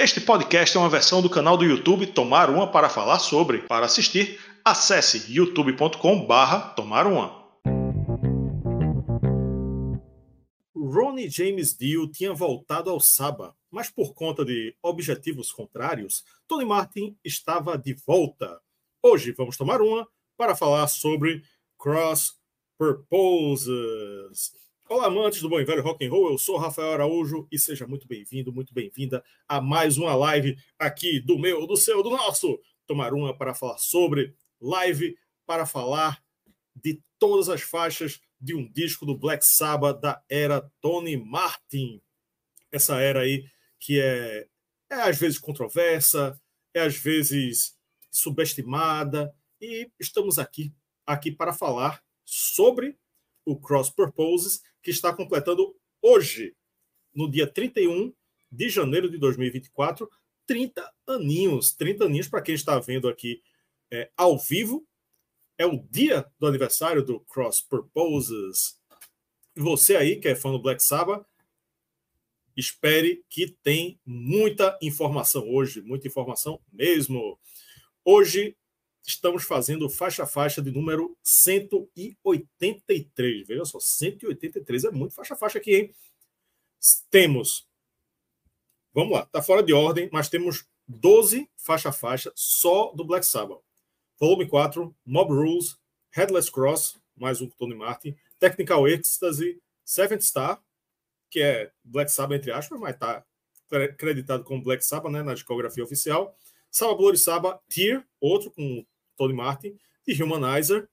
Este podcast é uma versão do canal do YouTube Tomar Uma para falar sobre. Para assistir, acesse youtube.com/barra Tomar Uma. Ronnie James Dio tinha voltado ao Saba, mas por conta de objetivos contrários, Tony Martin estava de volta. Hoje vamos tomar uma para falar sobre Cross Purposes. Olá, amantes do bom e velho rock and roll. Eu sou Rafael Araújo e seja muito bem-vindo, muito bem-vinda a mais uma live aqui do meu, do seu, do nosso Tomar uma para falar sobre live para falar de todas as faixas de um disco do Black Sabbath da era Tony Martin. Essa era aí que é, é às vezes controversa, é às vezes subestimada e estamos aqui aqui para falar sobre o Cross Purposes que está completando hoje, no dia 31 de janeiro de 2024, 30 aninhos. 30 aninhos, para quem está vendo aqui é, ao vivo, é o dia do aniversário do Cross Purposes. E você aí, que é fã do Black Sabbath, espere que tem muita informação hoje, muita informação mesmo. Hoje estamos fazendo faixa a faixa de número 183. Veja só, 183 é muito faixa a faixa aqui, hein? Temos. Vamos lá, tá fora de ordem, mas temos 12 faixa a faixa só do Black Sabbath. Volume 4, Mob Rules, Headless Cross, mais um com Tony Martin, Technical Ecstasy, Seventh Star, que é Black Sabbath entre aspas, mas tá acreditado como Black Sabbath, né, na discografia oficial. Saba Bloody Saba, Tear, outro com Tony Martin, de Humanizer,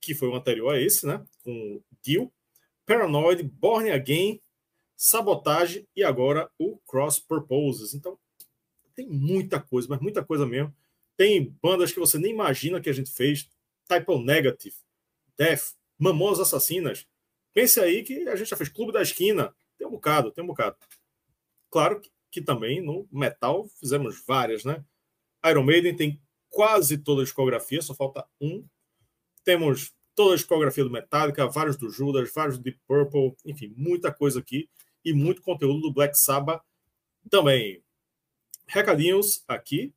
que foi o anterior a esse, né? Com Dio, Paranoid, Born Again, Sabotage e agora o Cross Purposes. Então, tem muita coisa, mas muita coisa mesmo. Tem bandas que você nem imagina que a gente fez. Type Negative, Death, Mamões Assassinas. Pense aí que a gente já fez Clube da Esquina. Tem um bocado, tem um bocado. Claro que, que também no metal fizemos várias, né? Iron Maiden tem quase toda a discografia, só falta um. Temos toda a discografia do Metallica, vários do Judas, vários do Deep Purple, enfim, muita coisa aqui e muito conteúdo do Black Sabbath também. Recadinhos aqui,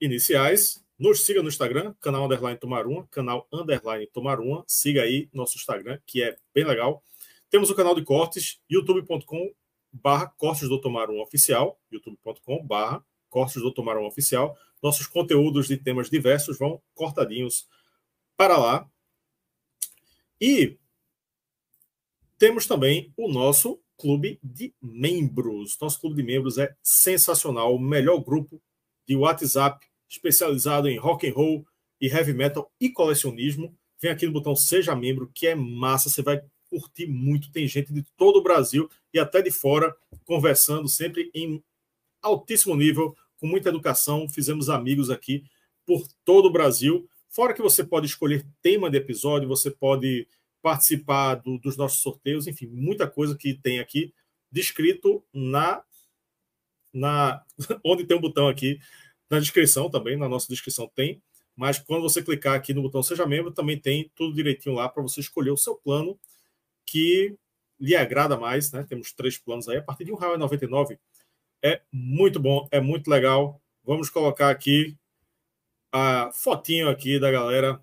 iniciais. Nos siga no Instagram, canal Underline Tomar Uma, canal Underline Tomar Uma. Siga aí nosso Instagram, que é bem legal. Temos o canal de cortes, youtube.com barra cortes do Tomar Uma Oficial, youtube.com barra cortes do Tomar Uma Oficial. Nossos conteúdos de temas diversos vão cortadinhos para lá. E temos também o nosso clube de membros. Nosso clube de membros é sensacional, o melhor grupo de WhatsApp especializado em rock and roll e heavy metal e colecionismo. Vem aqui no botão seja membro, que é massa, você vai curtir muito. Tem gente de todo o Brasil e até de fora conversando sempre em altíssimo nível com muita educação, fizemos amigos aqui por todo o Brasil. Fora que você pode escolher tema de episódio, você pode participar do, dos nossos sorteios, enfim, muita coisa que tem aqui descrito na, na onde tem um botão aqui na descrição também, na nossa descrição tem, mas quando você clicar aqui no botão Seja Membro, também tem tudo direitinho lá para você escolher o seu plano que lhe agrada mais, né? Temos três planos aí, a partir de R$ 1,99 é muito bom, é muito legal. Vamos colocar aqui a fotinho aqui da galera.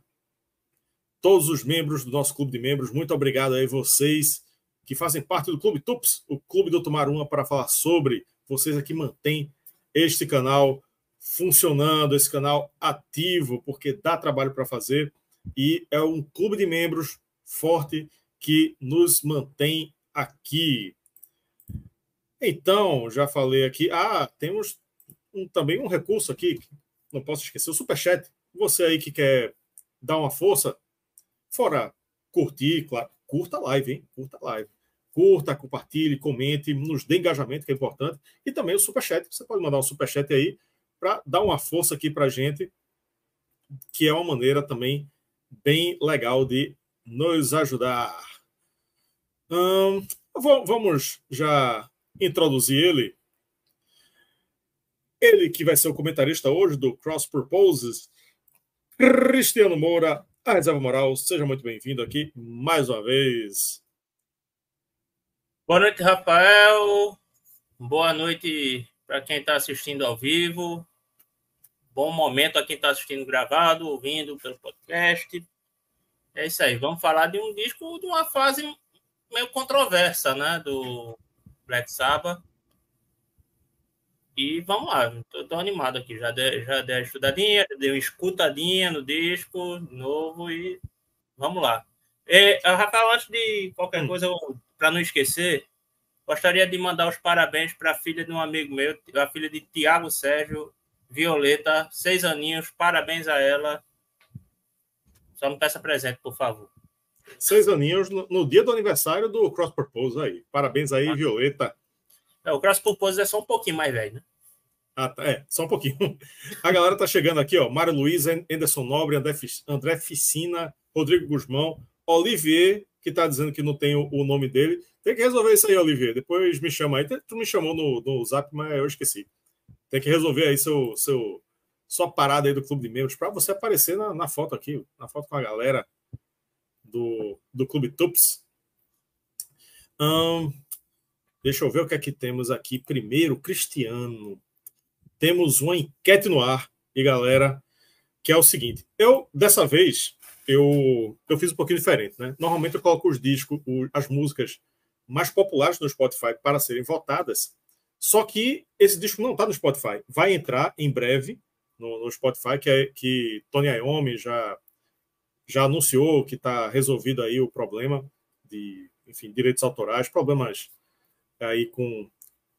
Todos os membros do nosso clube de membros, muito obrigado aí vocês que fazem parte do Clube Tups, o Clube do Tomar Uma, para falar sobre vocês aqui mantêm este canal funcionando, esse canal ativo, porque dá trabalho para fazer e é um clube de membros forte que nos mantém aqui. Então, já falei aqui. Ah, temos um, também um recurso aqui, não posso esquecer, o Superchat. Você aí que quer dar uma força, fora curtir, claro, curta a live, hein? Curta a live. Curta, compartilhe, comente, nos dê engajamento, que é importante. E também o Superchat. Você pode mandar um Superchat aí para dar uma força aqui para gente, que é uma maneira também bem legal de nos ajudar. Hum, vamos já introduzir ele. Ele que vai ser o comentarista hoje do Cross Purposes, Cristiano Moura, a Reserva Moral. Seja muito bem-vindo aqui mais uma vez. Boa noite, Rafael. Boa noite, para quem está assistindo ao vivo. Bom momento a quem está assistindo gravado, ouvindo pelo podcast. É isso aí. Vamos falar de um disco de uma fase meio controversa, né? Do Black Sabbath. E vamos lá, tô, tô animado aqui. Já dei, já dei uma estudadinha, dei uma escutadinha no disco novo e vamos lá. É, Rafael, antes de qualquer coisa, para não esquecer, gostaria de mandar os parabéns para a filha de um amigo meu, a filha de Tiago Sérgio Violeta, seis aninhos, parabéns a ela. Só me peça presente, por favor. Seis aninhos no, no dia do aniversário do Cross Purpose aí. Parabéns aí, ah. Violeta. É, o Cross Purpose é só um pouquinho mais velho, né? Ah, tá, é, só um pouquinho. A galera tá chegando aqui, ó. Mário Luiz, Anderson Nobre, André, André Ficina, Rodrigo Guzmão, Olivier, que tá dizendo que não tem o, o, nome dele. Tem que resolver isso aí, Olivier. Depois me chama aí. Tu me chamou no, no zap, mas eu esqueci. Tem que resolver aí seu, seu, sua parada aí do Clube de Membros para você aparecer na, na, foto aqui, na foto com a galera do, Clube Tups. Deixa eu ver o que é que temos aqui. Primeiro, Cristiano. Temos uma enquete no ar, e galera, que é o seguinte. Eu, dessa vez, eu, eu fiz um pouquinho diferente, né? Normalmente eu coloco os discos, as músicas mais populares no Spotify para serem votadas só que esse disco não está no Spotify. Vai entrar em breve no, no Spotify, que, é, que Tony Iommi já, já anunciou que está resolvido aí o problema de enfim, direitos autorais, problemas aí com,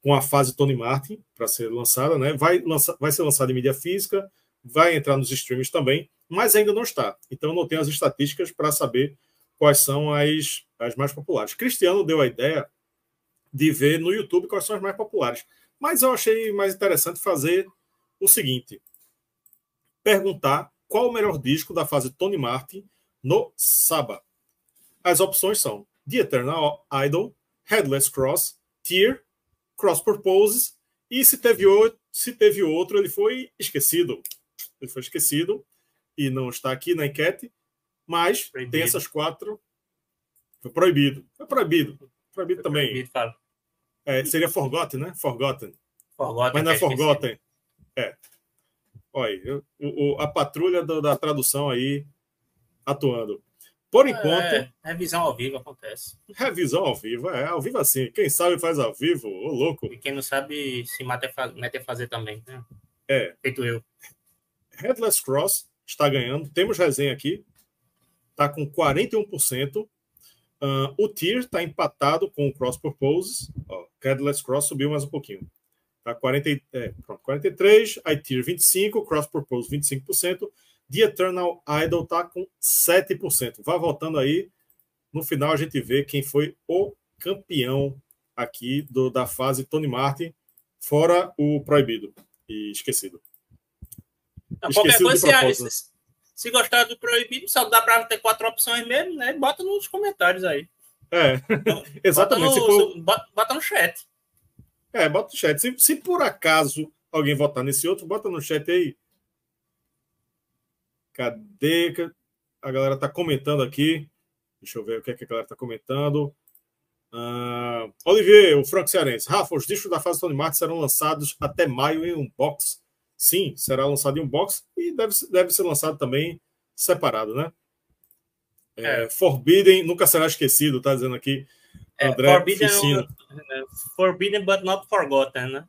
com a fase Tony Martin para ser lançada, né? Vai, lança, vai ser lançada em mídia física, vai entrar nos streams também, mas ainda não está. Então não tem as estatísticas para saber quais são as, as mais populares. Cristiano deu a ideia de ver no YouTube quais são as mais populares. Mas eu achei mais interessante fazer o seguinte: perguntar qual o melhor disco da fase Tony Martin no Saba. As opções são The Eternal Idol, Headless Cross, Tear, Cross Purposes e se teve, outro, se teve outro, ele foi esquecido. Ele foi esquecido e não está aqui na enquete, mas proibido. tem essas quatro. Foi proibido. Foi proibido. Proibido também. Proibido, é, seria Forgotten, né? Forgotten. Forgotten Mas não é Forgotten. É. Olha, o, o, a patrulha do, da tradução aí atuando. Por é, enquanto. É, revisão ao vivo acontece. Revisão ao vivo, é. Ao vivo assim. Quem sabe faz ao vivo, ô louco. E quem não sabe se mete a fazer também. Né? É. Feito eu. Headless Cross está ganhando. Temos resenha aqui. Está com 41%. Uh, o Tier está empatado com o Cross Purposes. Ó, Cadillac's Cross subiu mais um pouquinho. Tá 40, é, pronto, 43, I Tier 25, Cross Purpose 25%. The Eternal Idol tá com 7%. Vá voltando aí. No final a gente vê quem foi o campeão aqui do, da fase Tony Martin, fora o proibido e esquecido. Não, esquecido qualquer coisa, se gostar do proibido, só dá para ter quatro opções mesmo, né? Bota nos comentários aí. É, exatamente. Bota no, for... bota no chat. É, bota no chat. Se, se por acaso alguém votar nesse outro, bota no chat aí. Cadê? A galera tá comentando aqui. Deixa eu ver o que, é que a galera tá comentando. Uh, Olivier, o Franco Cearense. Rafa, os discos da fase Tony Martin serão lançados até maio em um box sim, será lançado em um box e deve, deve ser lançado também separado, né? É, é. Forbidden nunca será esquecido, tá dizendo aqui. É, André forbidden, é forbidden but not forgotten, né?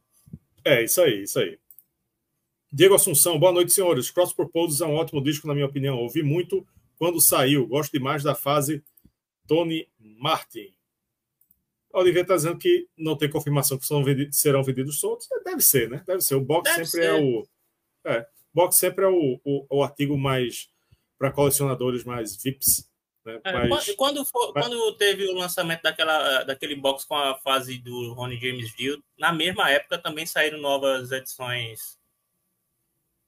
É, isso aí, isso aí. Diego Assunção, boa noite, senhores. Cross Purposes é um ótimo disco, na minha opinião. Ouvi muito quando saiu. Gosto demais da fase Tony Martin. A Oliveira está dizendo que não tem confirmação que são vendidos, serão vendidos soltos. Deve ser, né? Deve ser. O box Deve sempre é ser. é o. É, box sempre é o, o, o artigo mais para colecionadores mais VIPs. Né? É, mas, quando, for, mas... quando teve o lançamento daquela, daquele box com a fase do Ronnie James Dio, na mesma época também saíram novas edições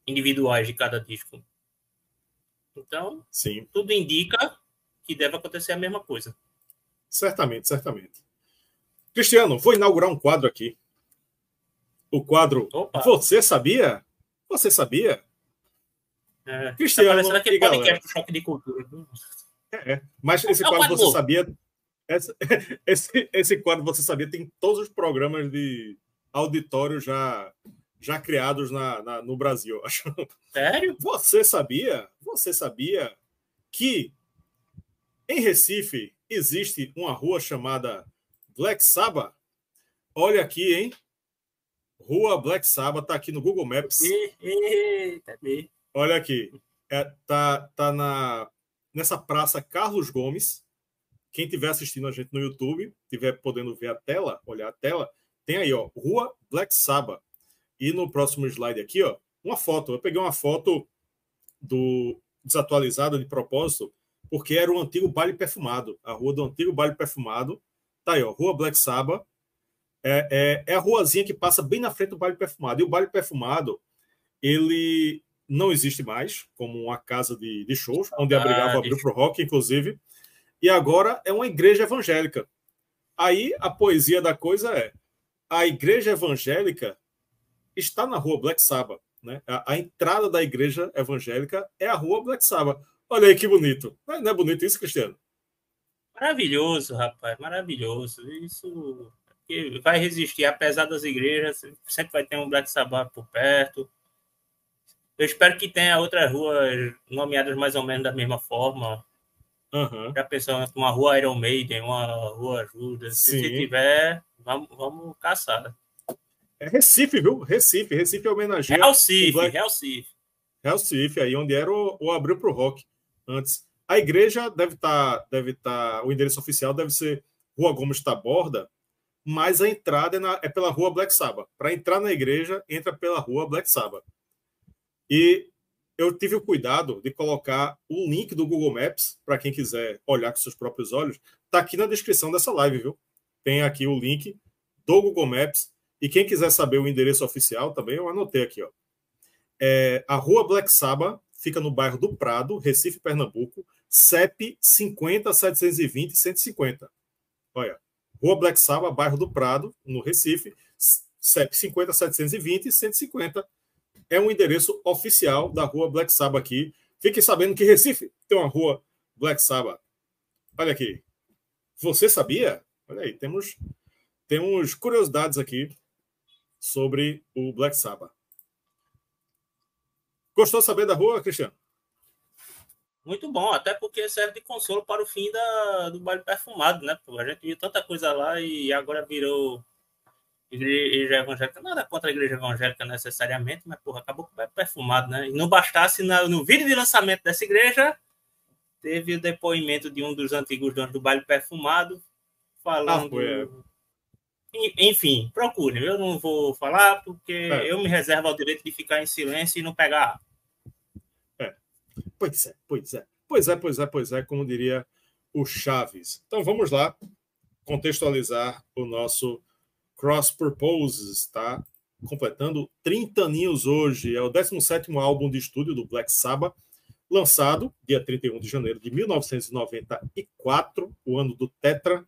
individuais de cada disco. Então, Sim. tudo indica que deve acontecer a mesma coisa. Certamente, certamente. Cristiano, vou inaugurar um quadro aqui. O quadro Opa. Você Sabia? Você sabia? É, Cristiano. Tá aquele podcast do Choque de Cultura. É, mas esse é quadro Você Sabia. Esse, esse, esse, quadro Você Sabia tem todos os programas de, auditórios já, já criados na, na, no Brasil, acho. Sério? Você sabia? Você sabia que em Recife existe uma rua chamada Black Sabbath? Olha aqui, hein? Rua Black Sabbath tá aqui no Google Maps. Eita, Olha aqui. É, tá, tá na, nessa praça Carlos Gomes. Quem estiver assistindo a gente no YouTube, estiver podendo ver a tela, olhar a tela, tem aí, ó, Rua Black Sabbath. E no próximo slide aqui, ó, uma foto. Eu peguei uma foto do desatualizada de propósito, porque era o antigo baile perfumado, a rua do antigo baile perfumado. Tá aí, ó, Rua Black Sabbath. É, é, é a ruazinha que passa bem na frente do baile perfumado. E o baile perfumado, ele não existe mais como uma casa de, de shows, onde abrigava o rock, inclusive. E agora é uma igreja evangélica. Aí a poesia da coisa é: a igreja evangélica está na rua Black Sabbath. Né? A, a, entrada da igreja evangélica é a rua Black Sabbath. Olha aí que bonito. Não é, não é bonito isso, Cristiano? Maravilhoso, rapaz, maravilhoso. Isso vai resistir, apesar das igrejas, sempre vai ter um Black Sabbath por perto. Eu espero que tenha outras ruas nomeadas mais ou menos da mesma forma. Uhum. Já pensou uma rua Iron Maiden, uma rua Judas. Se tiver, vamos, vamos caçar. É Recife, viu? Recife. Recife homenageia. Recife, Black... Recife. Recife, aí onde era o, o Abril para o Rock antes. A igreja deve estar, tá, deve estar, tá, o endereço oficial deve ser Rua Gomes Taborda, mas a entrada é, na, é pela Rua Black Sabbath. Para entrar na igreja, entra pela Rua Black Sabbath. E eu tive o cuidado de colocar o link do Google Maps para quem quiser olhar com seus próprios olhos. Está aqui na descrição dessa live, viu? Tem aqui o link do Google Maps. E quem quiser saber o endereço oficial também, eu anotei aqui, ó. É, a Rua Black Sabbath fica no bairro do Prado, Recife, Pernambuco, CEP 50 720 150. Olha, Rua Black Sabbath, bairro do Prado, no Recife, CEP 50 720 150 é um endereço oficial da rua Black Sabbath aqui. Fique sabendo que Recife tem uma rua Black Sabbath. Olha aqui. Você sabia? Olha aí, temos, temos curiosidades aqui sobre o Black Sabbath. Gostou de saber da rua, Cristiano? Muito bom, até porque serve de consolo para o fim da, do baile perfumado, né? A gente viu tanta coisa lá e agora virou igreja evangélica, nada contra a igreja evangélica necessariamente, mas porra, acabou com o perfumado, né? E não bastasse na, no vídeo de lançamento dessa igreja, teve o depoimento de um dos antigos donos do baile perfumado, falando. Ah, foi, é. Enfim, procure. Eu não vou falar porque é. eu me reservo ao direito de ficar em silêncio e não pegar. É. Pois é, pois é. Pois é, pois é, pois é, como diria o Chaves. Então vamos lá contextualizar o nosso Cross Purposes está completando 30 aninhos hoje. É o 17º álbum de estúdio do Black Sabbath, lançado dia 31 de janeiro de 1994, o ano do Tetra.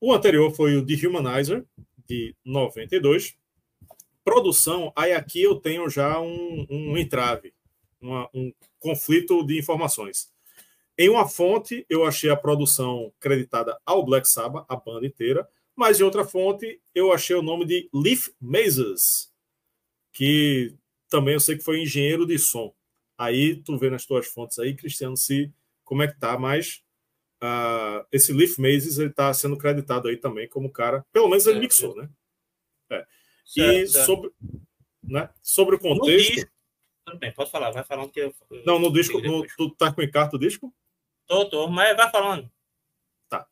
O anterior foi o The Humanizer, de 92. Produção, aí aqui eu tenho já um, um entrave, uma, um conflito de informações. Em uma fonte, eu achei a produção creditada ao Black Sabbath, a banda inteira, mas em outra fonte eu achei o nome de Leaf Mazes, que também eu sei que foi engenheiro de som. Aí tu vê nas tuas fontes aí, Cristiano, se como é que tá, mas uh, esse Leaf Mazes ele tá sendo creditado aí também como cara, pelo menos ele é, mixou, né? É. Certo, e certo. sobre, né, sobre o contexto. Tudo bem, pode falar, vai falando que eu. Não, no disco, no, tu tá com o encarto do disco? Tô, tô, mas vai falando. Tá.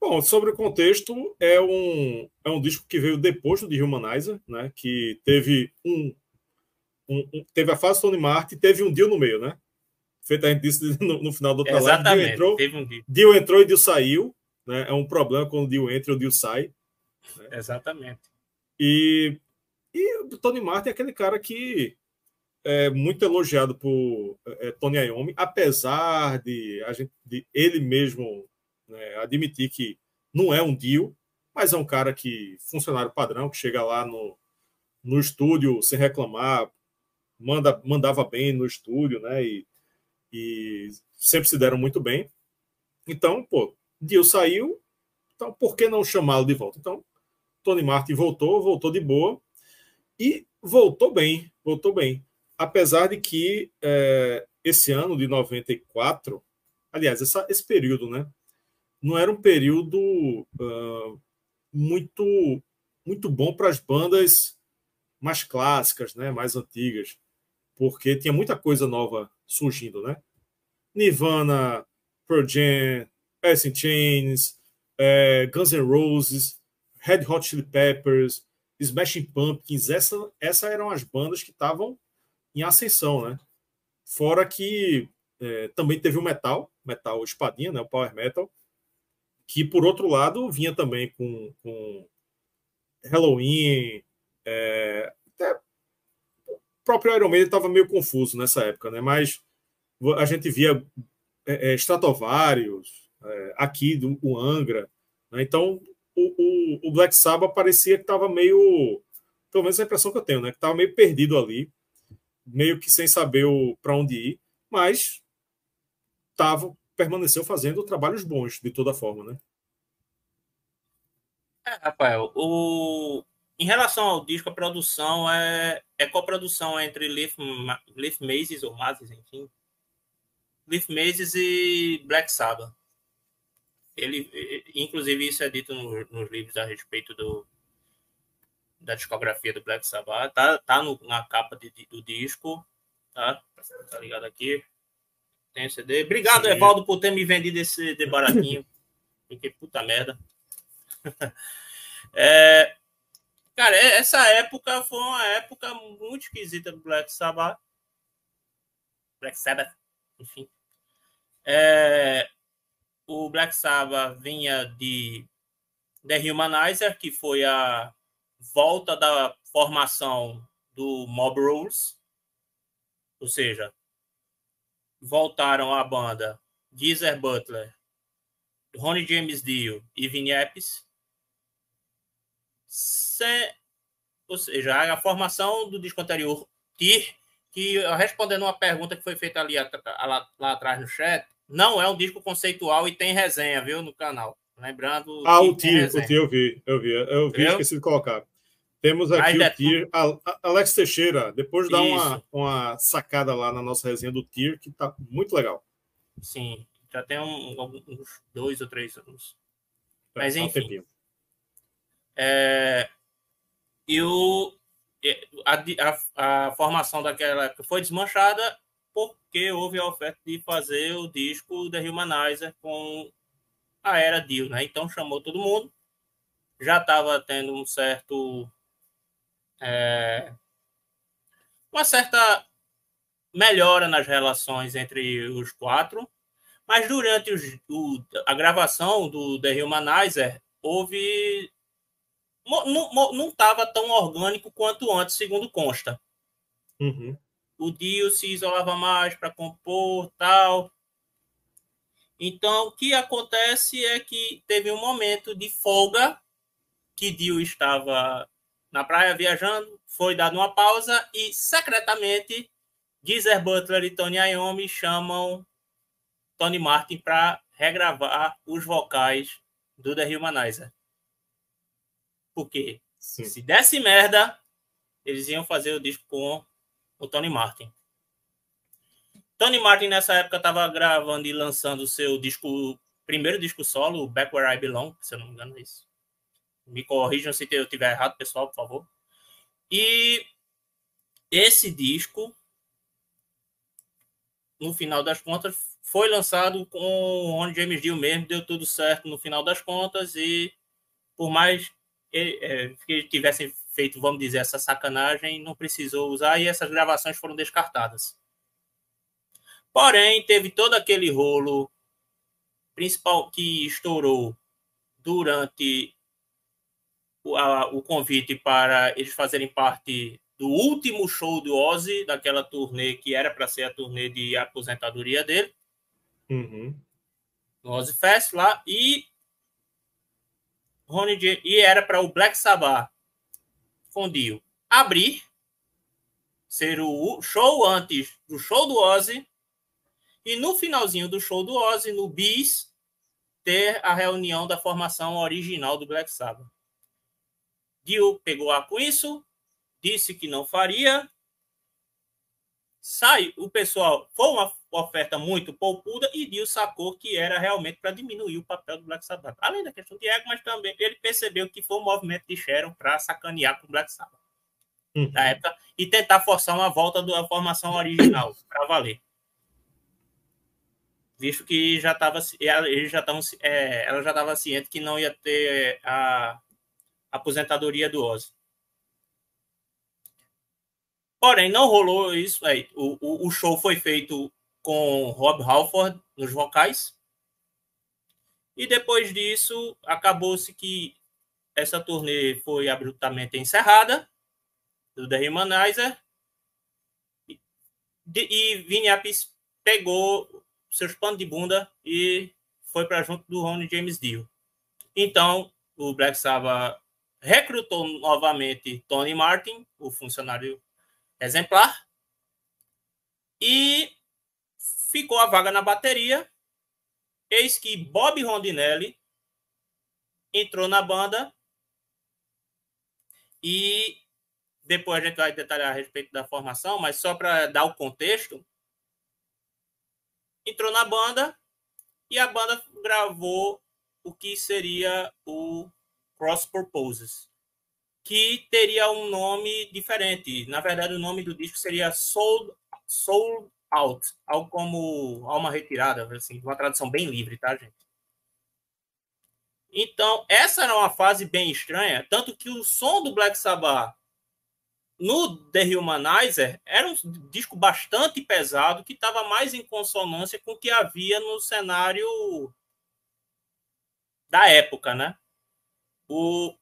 Bom, sobre o contexto, é um, é um disco que veio depois do The Humanizer, né? Que teve um, um, um teve a fase Tony Martin, teve um deal no meio, né? Feito a gente disse no, no final do outra Exatamente, live. entrou, teve um deal. deal entrou e Dio saiu, né? É um problema quando o deal entra e o deal sai. Né? Exatamente. E, e o Tony Martin é aquele cara que é muito elogiado por é, Tony Iommi, apesar de a gente de ele mesmo né, admitir que não é um deal, mas é um cara que, funcionário padrão, que chega lá no, no estúdio sem reclamar, manda, mandava bem no estúdio, né? E, e sempre se deram muito bem. Então, pô, Dio saiu, então por que não chamá-lo de volta? Então, Tony Martin voltou, voltou de boa e voltou bem, voltou bem. Apesar de que é, esse ano de 94, aliás, essa, esse período, né? Não era um período uh, muito muito bom para as bandas mais clássicas, né, mais antigas, porque tinha muita coisa nova surgindo, né? Nirvana, Pearl Jam, Alice in Chains, é, Guns N' Roses, Red Hot Chili Peppers, Smashing Pumpkins, essa, essas eram as bandas que estavam em ascensão, né? Fora que é, também teve o metal, metal espadinha, né? O power metal, que por outro lado vinha também com, com Halloween, é, até o próprio Iron Maiden estava meio confuso nessa época, né? Mas a gente via é, é, Stratovarius, é, aqui do o Angra, né? então o, o, o, Black Sabbath parecia que estava meio, pelo menos a impressão que eu tenho, né? Que estava meio perdido ali, meio que sem saber para onde ir, mas tava permaneceu fazendo trabalhos bons de toda forma, né? É, Rafael, o... em relação ao disco, a produção é, é coprodução entre Leaf, Leaf Mazes, ou Mazes, enfim. Leaf Mazes e Black Sabbath. Ele, inclusive, isso é dito no, nos livros a respeito do, da discografia do Black Sabbath. Tá, tá no, na capa de, do disco, tá? Tá ligado aqui. Tem CD. Obrigado, Sim. Evaldo, por ter me vendido esse CD baratinho. Fiquei puta merda. é, cara, é, essa época foi uma época muito esquisita do Black Sabbath. Black Sabbath, enfim. É, o Black Sabbath vinha de The Humanizer, que foi a volta da formação do Mob Rules, ou seja, voltaram à banda Geezer Butler, Ronnie James Dio e Vinny Appice, se, ou seja, a formação do disco anterior, TIR, que respondendo uma pergunta que foi feita ali lá, lá atrás no chat, não é um disco conceitual e tem resenha, viu, no canal. Lembrando. Ah, o TIR, o TIR eu vi, eu vi, eu vi, esqueci de colocar. Temos aqui o TIR. Alex Teixeira, depois dá uma, uma sacada lá na nossa resenha do TIR, que tá muito legal. Sim, já tem um, uns dois ou três anos. É, Mas enfim. Um é, e o, a, a, a, formação daquela época foi desmanchada porque houve a oferta de fazer o disco The Humanizer com a era Dio, né? Então chamou todo mundo. Já estava tendo um certo. É, uma certa melhora nas relações entre os quatro, mas durante os, o, a gravação do The Humanizer houve não estava tão orgânico quanto antes, segundo consta. Uhum. O Dio se isolava mais para compor, tal. Então, o que acontece é que teve um momento de folga que Dio estava na praia viajando, foi dado uma pausa e secretamente Geezer Butler e Tony Iommi chamam Tony Martin para regravar os vocais do The Humanizer. Porque Sim. se desse merda, eles iam fazer o disco com o Tony Martin. Tony Martin, nessa época, estava gravando e lançando o seu disco, primeiro disco solo, Back Where I Belong, se eu não me engano, é isso. Me corrijam se eu estiver errado, pessoal, por favor. E esse disco, no final das contas, foi lançado com o James Dio mesmo, deu tudo certo no final das contas e por mais é, que tivessem feito, vamos dizer, essa sacanagem, não precisou usar e essas gravações foram descartadas. Porém, teve todo aquele rolo principal que estourou durante o, convite para eles fazerem parte do último show do Ozzy, daquela turnê que era para ser a turnê de aposentadoria dele. Uhum. No Ozzy Fest lá. E Ronnie J, e era para o Black Sabbath Fundiu abrir, ser o show antes do show do Ozzy, e no finalzinho do show do Ozzy, no Bis, ter a reunião da formação original do Black Sabbath. Dio pegou a com isso, disse que não faria. Sai, o pessoal foi uma oferta muito poupuda e Dio sacou que era realmente para diminuir o papel do Black Sabbath. Além da questão de ego, mas também ele percebeu que foi um movimento de Sharon para sacanear com o Black Sabbath uhum. da época e tentar forçar uma volta da formação original para valer. Visto que já estava ele já tava, é, ela já estava ciente que não ia ter a aposentadoria do Ozzy. Porém, não rolou isso aí. O, o, o show foi feito com Rob Halford nos vocais. E depois disso, acabou-se que essa turnê foi abruptamente encerrada do The Humanizer. E, e Vinny Appice pegou seus panos de bunda e foi para junto do Ronnie James Dio. Então, o Black Sabbath recrutou novamente Tony Martin, o funcionário exemplar, e ficou a vaga na bateria. Eis que Bob Rondinelli entrou na banda e depois a gente vai detalhar a respeito da formação, mas só para dar o contexto, entrou na banda e a banda gravou o que seria o Cross Purposes, que teria um nome diferente. Na verdade, o nome do disco seria Soul, Soul Out, algo como Alma Retirada, assim, uma tradução bem livre, tá, gente? Então, essa era uma fase bem estranha, tanto que o som do Black Sabbath no The Humanizer era um disco bastante pesado que estava mais em consonância com o que havia no cenário da época, né? O,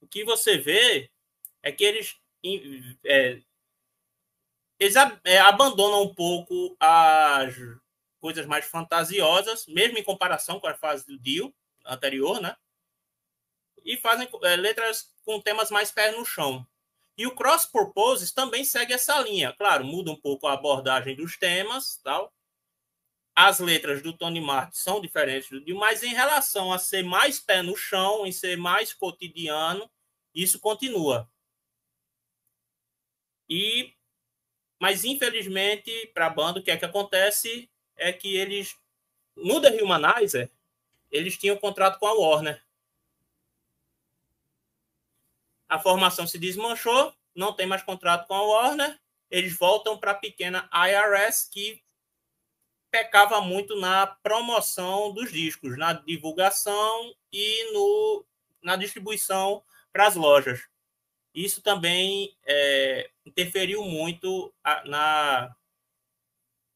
o que você vê é que eles, é, eles é, abandonam um pouco as coisas mais fantasiosas, mesmo em comparação com a fase do Dio anterior, né? E fazem é, letras com temas mais pés no chão. E o Cross Purposes também segue essa linha. Claro, muda um pouco a abordagem dos temas, tal, as letras do Tony Martin são diferentes do Dio, mas em relação a ser mais pé no chão, em ser mais cotidiano, isso continua. E mas infelizmente para a banda o que é que acontece é que eles no The Humanizer eles tinham contrato com a Warner. A formação se desmanchou, não tem mais contrato com a Warner, eles voltam para a pequena IRS que pecava muito na promoção dos discos, na divulgação e no, na distribuição para as lojas. Isso também é, interferiu muito a, na,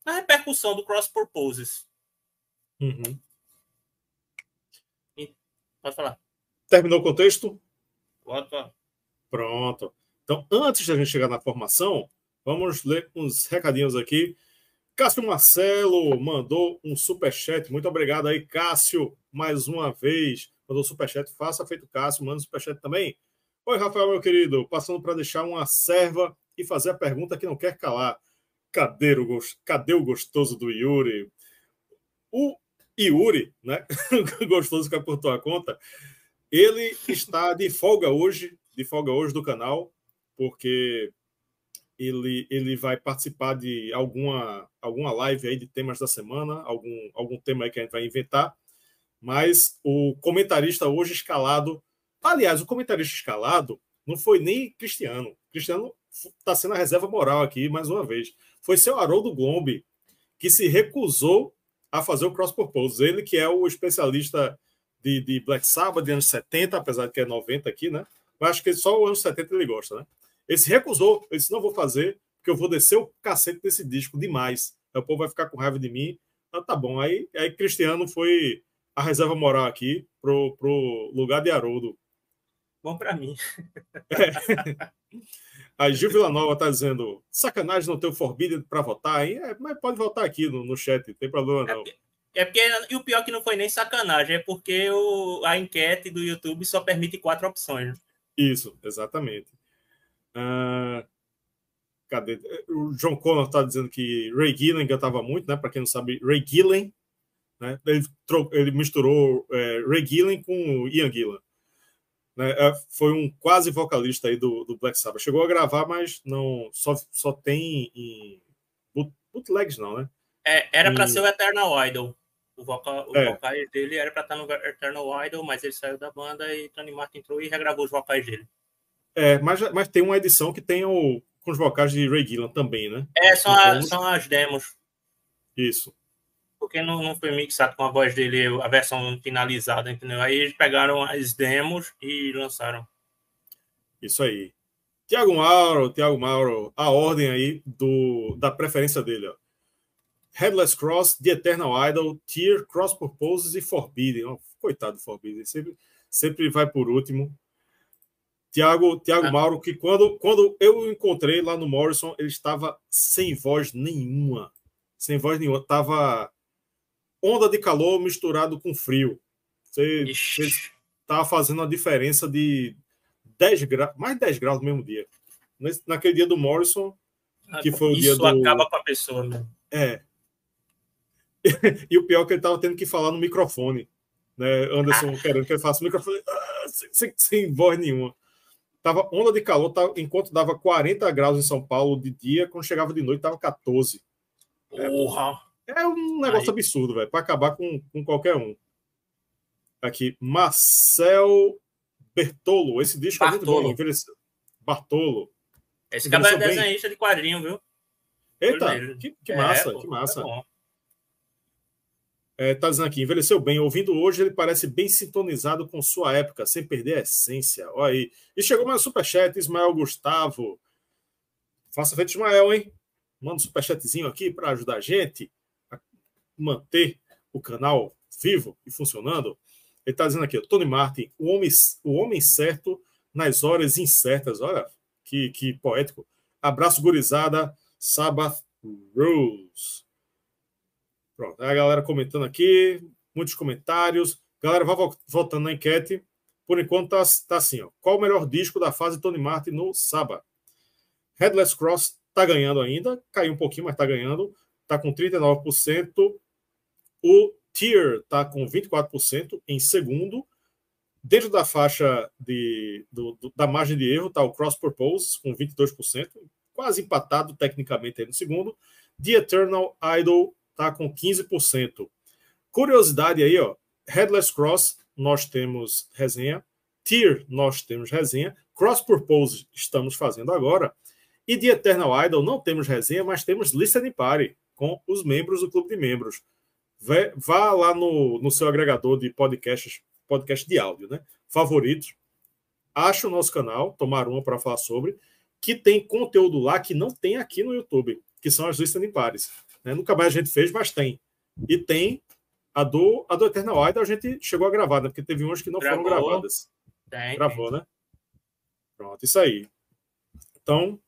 na repercussão do Cross Purposes. Uhum. Pode falar. Terminou o contexto? Pode falar. Pronto. Então, antes da gente chegar na formação, vamos ler uns recadinhos aqui Cássio Marcelo mandou um superchat. Muito obrigado aí, Cássio, mais uma vez. Mandou superchat. Faça feito Cássio, manda superchat também. Oi, Rafael, meu querido. Passando para deixar uma serva e fazer a pergunta que não quer calar. Cadê o, Cadê o gostoso do Yuri? O Yuri, né? gostoso que por tua conta. Ele está de folga hoje, de folga hoje do canal, porque ele, ele vai participar de alguma, alguma live aí de temas da semana, algum, algum tema aí que a gente vai inventar. Mas o comentarista hoje escalado. Aliás, o comentarista escalado não foi nem Cristiano. Cristiano está sendo a reserva moral aqui, mais uma vez. Foi seu Haroldo Glombe, que se recusou a fazer o cross purpose. Ele que é o especialista de, de Black Sabbath de anos 70, apesar de que é 90 aqui, né? Mas acho que só o anos 70 ele gosta, né? Ele se recusou, ele disse: não vou fazer, porque eu vou descer o cacete desse disco demais. Aí o povo vai ficar com raiva de mim. Ah, tá bom. Aí, aí Cristiano foi a reserva moral aqui pro, pro lugar de Haroldo. Bom para mim. É. Aí Gil Villanova está dizendo: sacanagem não ter o Forbidden para votar, hein? É, mas pode votar aqui no, no chat, não tem problema não. É porque, é porque, e o pior que não foi nem sacanagem, é porque o, a enquete do YouTube só permite quatro opções. Isso, exatamente. Uh, cadê? O John Connor está dizendo que Ray Gillen cantava muito, né? Para quem não sabe, Ray Gillen, né? Ele, ele misturou é, Ray Gillen com Ian Gillan. Né? É, foi um quase vocalista aí do, do Black Sabbath. Chegou a gravar, mas não só, só tem em bootlegs, não, né? É, era para ser o Eternal Idol. O vocal, os é. vocais dele era para estar no Eternal Idol, mas ele saiu da banda e Tony Martin entrou e regravou os vocais dele. É, mas, mas tem uma edição que tem o, com os vocais de Ray Gillan também, né? É, são, a, são as demos. Isso. Porque não, não foi mixado com a voz dele, a versão finalizada, entendeu? Aí eles pegaram as demos e lançaram. Isso aí. Tiago Mauro, Tiago Mauro, a ordem aí do, da preferência dele, ó. Headless Cross, The Eternal Idol, Tear, Cross Purposes e Forbidden. Oh, coitado do Forbidden, sempre, sempre vai por último. Tiago, Tiago ah. Mauro, que quando, quando eu o encontrei lá no Morrison, ele estava sem voz nenhuma. Sem voz nenhuma. Tava onda de calor misturado com frio. Você estava fazendo a diferença de 10 graus, mais de 10 graus no mesmo dia. Naquele dia do Morrison, ah, que foi o dia do. Isso acaba com a pessoa, né? É. e o pior é que ele estava tendo que falar no microfone. Né? Anderson ah. querendo que ele faça o microfone ah, sem, sem, sem voz nenhuma. Tava onda de calor, tava, enquanto dava 40 graus em São Paulo de dia, quando chegava de noite tava 14. Porra! É, é um negócio Aí. absurdo, velho, para acabar com, com qualquer um. Aqui, Marcel Bertolo. Esse disco Bartolo. é muito bom. Bartolo. Esse cara é desenhista de quadrinho, viu? Eita, que, que, massa, é, que massa. É é, tá dizendo aqui, envelheceu bem. Ouvindo hoje, ele parece bem sintonizado com sua época, sem perder a essência. Olha aí. E chegou mais um superchat, Ismael Gustavo. Faça feito, Ismael, hein? Manda um superchatzinho aqui para ajudar a gente a manter o canal vivo e funcionando. Ele está dizendo aqui, Tony Martin, o homem, o homem certo nas horas incertas. Olha que, que poético. Abraço, gurizada. Sabbath Rules. Pronto, a galera comentando aqui, muitos comentários. Galera, vai voltando na enquete. Por enquanto tá, tá assim, ó. Qual o melhor disco da fase Tony Martin no Saba? Headless Cross tá ganhando ainda, caiu um pouquinho, mas tá ganhando. Tá com 39%. O Tier tá com 24% em segundo. Dentro da faixa de, do, do, da margem de erro tá o Cross Purpose com 22%, quase empatado tecnicamente aí no segundo. The Eternal Idol está com 15%. Curiosidade aí, ó, Headless Cross, nós temos resenha. Tier, nós temos resenha. Cross Purpose, estamos fazendo agora. E de Eternal Idol, não temos resenha, mas temos Listening Party com os membros do clube de membros. Vá lá no, no seu agregador de podcasts, podcast de áudio, né? Favoritos. Acha o nosso canal, tomar uma para falar sobre, que tem conteúdo lá que não tem aqui no YouTube, que são as listening parties. Né? Nunca mais a gente fez, mas tem. E tem a do, a do Eternal Idol, a gente chegou a gravar, né? porque teve umas que não Gravou. foram gravadas. Tem. Gravou, né? Pronto, isso aí. Então,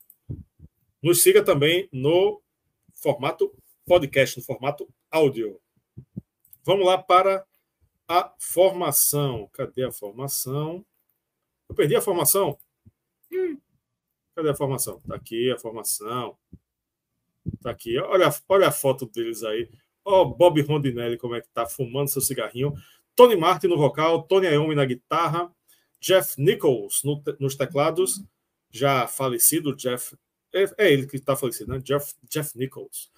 nos siga também no formato podcast, no formato áudio. Vamos lá para a formação. Cadê a formação? Eu perdi a formação? Hum. Cadê a formação? Está aqui a formação. Tá aqui. Olha, olha a foto deles aí. Ó, Bob Rondinelli, como é que tá fumando seu cigarrinho. Tony Martin no vocal, Tony Iommi na guitarra, Jeff Nichols no, nos teclados, já falecido, Jeff. É, é ele que está falecido, né? Jeff, Jeff Nichols.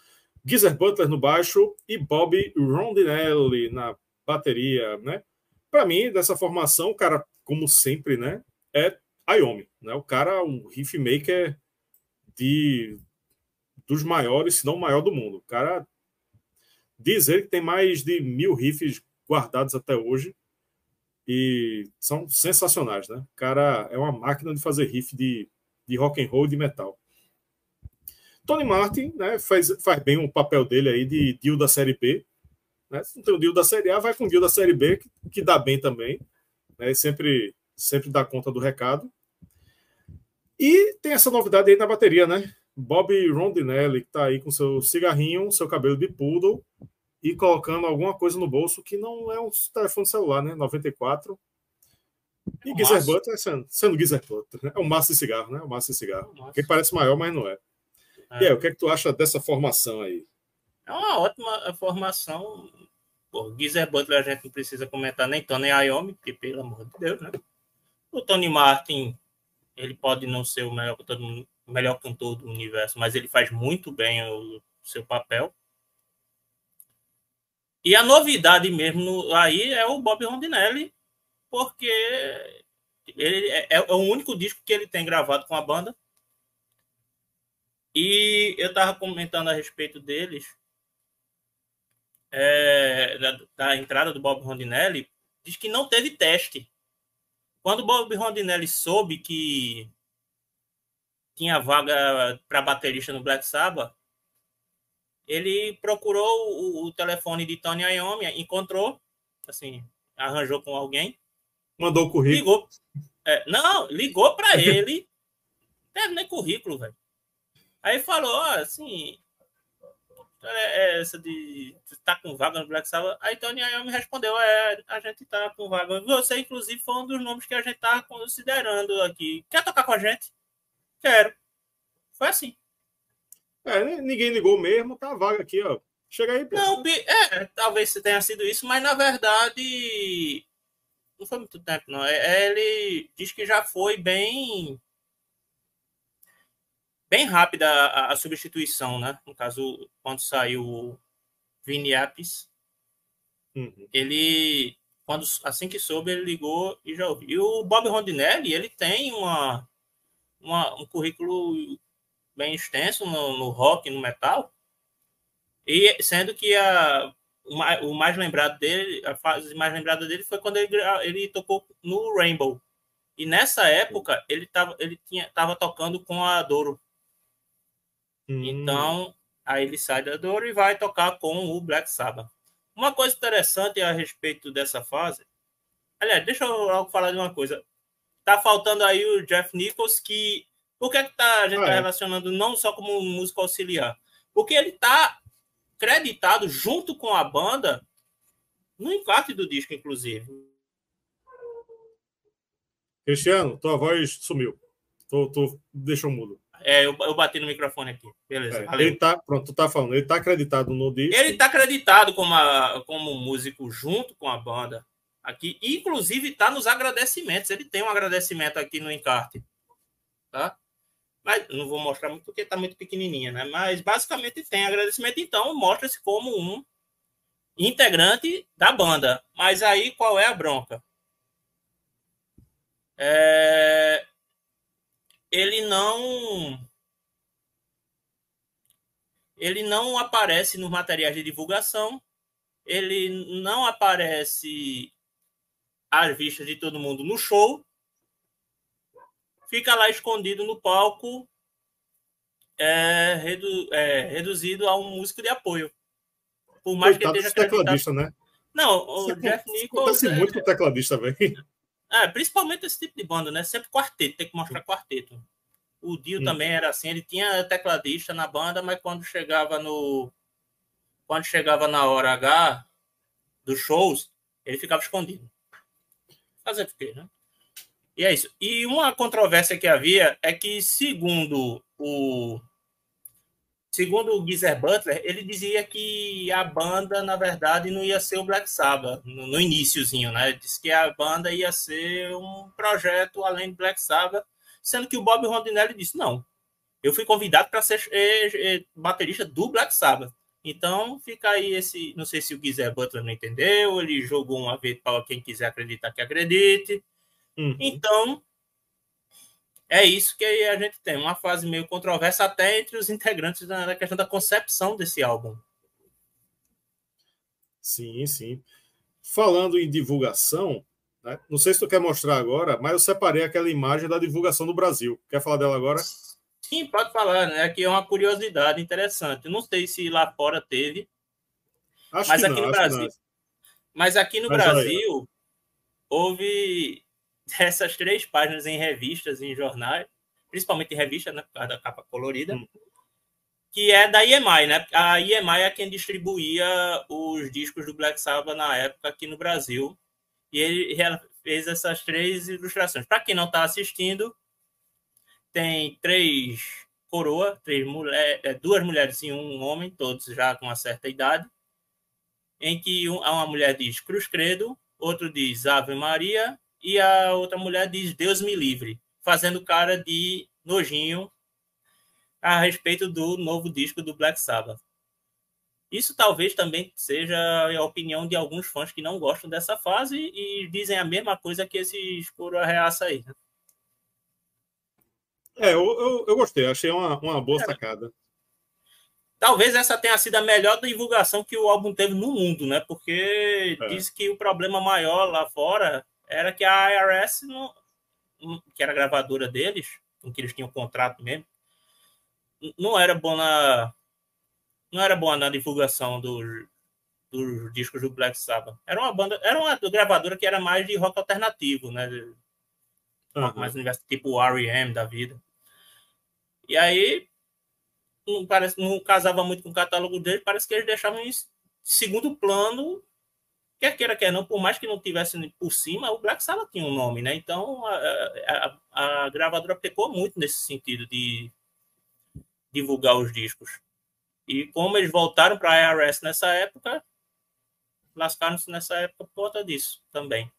Geezer Butler no baixo e Bob Rondinelli na bateria, né? Para mim, dessa formação, o cara, como sempre, né? É Iommi, né? O cara, um riff maker de dos maiores, se não o maior do mundo. O cara diz ele que tem mais de mil riffs guardados até hoje e são sensacionais, né? O cara é uma máquina de fazer riff de, de rock and roll e de metal. Tony Martin né, faz, faz bem o papel dele aí de Dio da Série B. Né? Se não tem o Dio da Série A, vai com o Dio da Série B, que, que dá bem também. Né? Sempre, sempre dá conta do recado. E tem essa novidade aí na bateria, né? Bob Rondinelli, que está aí com seu cigarrinho, seu cabelo de poodle e colocando alguma coisa no bolso que não é um telefone celular, né? 94. E é um Geezer Butler, sendo, sendo Geezer Butler, né? é um maço de cigarro, né? Um maço de cigarro. É um que parece maior, mas não é. é. E aí, o que é que tu acha dessa formação aí? É uma ótima formação. Por Geezer Butler a gente não precisa comentar nem Tony Iommi, que pelo amor de Deus, né? O Tony Martin, ele pode não ser o melhor, o melhor cantor do universo, mas ele faz muito bem o seu papel. E a novidade mesmo aí é o Bob Rondinelli, porque ele é, é, o único disco que ele tem gravado com a banda. E eu estava comentando a respeito deles, é, da, da, entrada do Bob Rondinelli, diz que não teve teste. Quando o Bob Rondinelli soube que tinha vaga para baterista no Black Sabbath, ele procurou o, o telefone de Tony Iommi, encontrou, assim, arranjou com alguém. Mandou o currículo. Ligou. É, não, ligou para ele. Não teve nem currículo, velho. Aí falou, assim, é, é essa de tá com vaga no Black Sabbath. Aí Tony Iommi respondeu, é, a gente tá com vaga. Você, inclusive, foi um dos nomes que a gente tá considerando aqui. Quer tocar com a gente? Quero. Foi assim. É, ninguém ligou mesmo, tá vaga aqui, ó. Chega aí, Pedro. Não, é, talvez tenha sido isso, mas na verdade não foi muito tempo, não. É, é, ele diz que já foi bem bem rápida a, a substituição, né? No caso, quando saiu o Vini Apis, uhum. ele quando assim que soube ele ligou e já ouviu. E o Bob Rondinelli ele tem uma, uma um currículo bem extenso no, no rock, no metal, e sendo que a, o mais lembrado dele, a fase mais lembrada dele foi quando ele, ele tocou no Rainbow. E nessa época ele estava ele tinha tava tocando com a Doro. Hum. Então, aí ele sai da Doro e vai tocar com o Black Sabbath. Uma coisa interessante a respeito dessa fase. Aliás, deixa eu falar de uma coisa. Tá faltando aí o Jeff Nichols que por que, que tá, a gente está ah, é. relacionando não só como músico auxiliar? Porque ele está creditado junto com a banda no encarte do disco, inclusive. Cristiano, tua voz sumiu. Tô, tô, deixou mudo. É, eu, eu bati no microfone aqui. Beleza. É, ele tá, pronto, tu tá falando, ele tá acreditado no disco. Ele tá acreditado como, a, como músico junto com a banda aqui, inclusive tá nos agradecimentos. Ele tem um agradecimento aqui no encarte, tá? Mas não vou mostrar muito porque está muito pequenininha, né? Mas basicamente tem agradecimento, então mostra-se como um integrante da banda. Mas aí qual é a bronca? É... Ele não ele não aparece nos materiais de divulgação, ele não aparece às vistas de todo mundo no show, fica lá escondido no palco, é, redu, é, reduzido a um músico de apoio. Por mais Coitado que ele esteja tecladista, né? Não, o Jeff Nichols. Acontece é, muito com o tecladista, velho. É, principalmente esse tipo de banda, né? Sempre quarteto, tem que mostrar quarteto. O Dio hum. também era assim, ele tinha tecladista na banda, mas quando chegava no. Quando chegava na hora H dos shows, ele ficava escondido. Fazer o quê, né? E é isso. E uma controvérsia que havia é que, segundo o segundo o Geezer Butler, ele dizia que a banda, na verdade, não ia ser o Black Sabbath no, no iníciozinho, né? Disse que a banda ia ser um projeto além do Black Sabbath, sendo que o Bob Rondinelli disse, não, eu fui convidado para ser é, é, baterista do Black Sabbath. Então, fica aí esse. Não sei se o Geezer Butler não entendeu, ele jogou uma vez para quem quiser acreditar que acredite. Uhum. Então, é isso que a gente tem, uma fase meio controversa até entre os integrantes na questão da concepção desse álbum. Sim, sim. Falando em divulgação, né? não sei se tu quer mostrar agora, mas eu separei aquela imagem da divulgação do Brasil. Quer falar dela agora? Sim, pode falar, né? Aqui é uma curiosidade interessante. Não sei se lá fora teve, acho mas aqui não, no Brasil. Mas aqui no mas Brasil houve essas três páginas em revistas, em jornais, principalmente em revista, né, por causa da capa colorida, hum. que é da EMI, né? A EMI é quem distribuía os discos do Black Sabbath na época aqui no Brasil. E ele fez essas três ilustrações. Para quem não está assistindo, tem três coroas, três mulher, é, duas mulheres e um homem, todos já com uma certa idade, em que uma mulher diz Cruz Credo, outro diz Ave Maria e a outra mulher diz Deus me livre, fazendo cara de nojinho a respeito do novo disco do Black Sabbath. Isso talvez também seja a opinião de alguns fãs que não gostam dessa fase e dizem a mesma coisa que esse escuro arreaça aí. É, eu, eu, eu, gostei, achei uma, uma boa é. sacada. Talvez essa tenha sido a melhor divulgação que o álbum teve no mundo, né? Porque é. diz que o problema maior lá fora era que a IRS, não, que era a gravadora deles, com que eles tinham contrato mesmo, não era bom na não era boa na divulgação dos, dos discos do Black Sabbath. Era uma banda, era uma gravadora que era mais de rock alternativo, né? Uhum. Mais universo tipo o R.E.M. da vida. E aí não, parece, não casava muito com o catálogo dele, parece que eles deixavam em segundo plano, quer queira, quer não, por mais que não tivesse por cima, o Black Sabbath tinha um nome, né? Então a, a, a gravadora pecou muito nesse sentido de divulgar os discos. E como eles voltaram para a IRS nessa época, lascaram-se nessa época por conta disso também.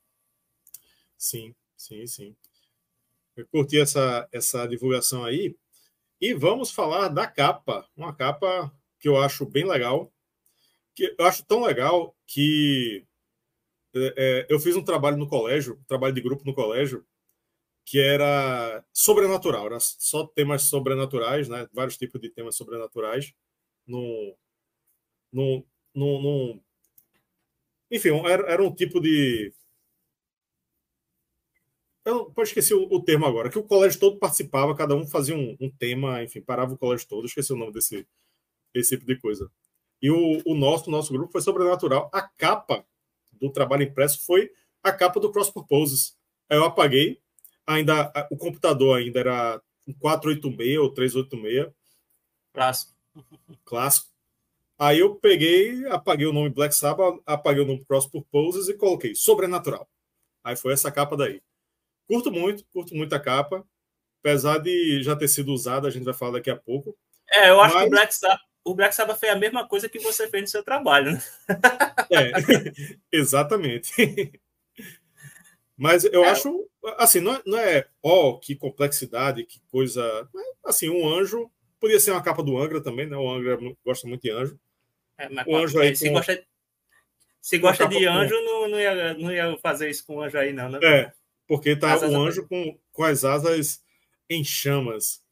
Sim, sim, sim. Eu curti essa, essa divulgação aí. E vamos falar da capa. Uma capa que eu acho bem legal. Que eu acho tão legal que é, é eu fiz um trabalho no colégio, um trabalho de grupo no colégio, que era sobrenatural, era só temas sobrenaturais, né? vários tipos de temas sobrenaturais no, no, no, enfim, era, era um tipo de. Eu não, esqueci o, o, termo agora, que o colégio todo participava, cada um fazia um, um, tema, enfim, parava o colégio todo, esqueci o nome desse, desse tipo de coisa. E o, o nosso, nosso grupo foi sobrenatural. A capa do trabalho impresso foi a capa do Cross Purposes. Aí eu apaguei, ainda o computador ainda era um 486 ou 386. Clássico. Clássico. Aí eu peguei, apaguei o nome Black Sabbath, apaguei o nome Cross Purposes e coloquei Sobrenatural. Aí foi essa capa daí. Curto muito, curto muito a capa. Apesar de já ter sido usada, a gente vai falar daqui a pouco. É, eu acho Mas... que o Black Sabbath o Black Sabbath fez a mesma coisa que você fez no seu trabalho, né? É, exatamente. Mas eu é. acho, assim, não é, não é, ó, oh, que complexidade, que coisa. Assim, um anjo Podia ser uma capa do Angra também, né? O Angra gosta muito de anjo. É, o anjo aí se com... gosta, se gosta de anjo, não, não, ia, não ia fazer isso com o anjo aí, não, né? É, porque tá o anjo com, com as asas em chamas.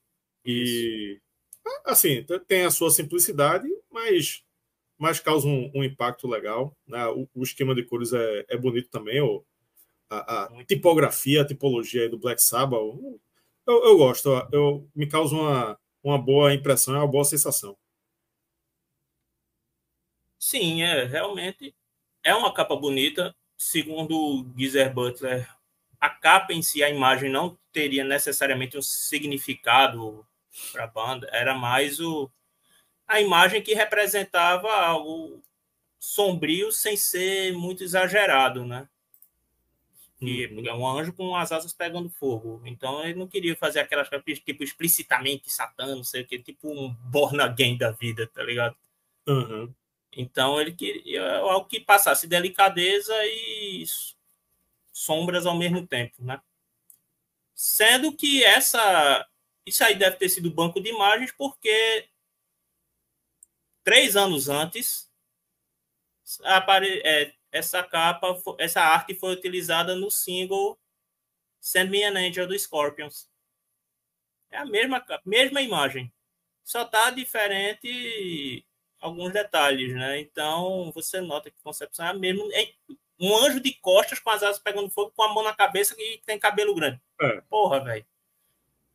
E, isso. assim, tem a sua simplicidade, mas, mas causa um, um impacto legal. Né? O, o, esquema de cores é, é bonito também, o, a, a tipografia, a tipologia do Black Sabbath. Eu, eu gosto, eu, me causa uma uma boa impressão, é uma boa sensação. Sim, é realmente é uma capa bonita. Segundo o Geezer Butler, a capa em si, a imagem não teria necessariamente um significado para a banda, era mais o, a imagem que representava algo sombrio sem ser muito exagerado, né? que uhum. é um anjo com as asas pegando fogo. Então ele não queria fazer aquelas tipo explicitamente satã, não sei o que, tipo um born again da vida, tá ligado? Uhum. Então ele queria algo que passasse delicadeza e sombras ao mesmo tempo, né? Sendo que essa isso aí deve ter sido banco de imagens porque três anos antes apare, é, essa capa, essa arte foi utilizada no single Send Me an Angel do Scorpions. É a mesma, mesma imagem. Só tá diferente alguns detalhes, né? Então você nota que concepção é a mesma. Um anjo de costas com as asas pegando fogo, com a mão na cabeça e tem cabelo grande. É. Porra, velho.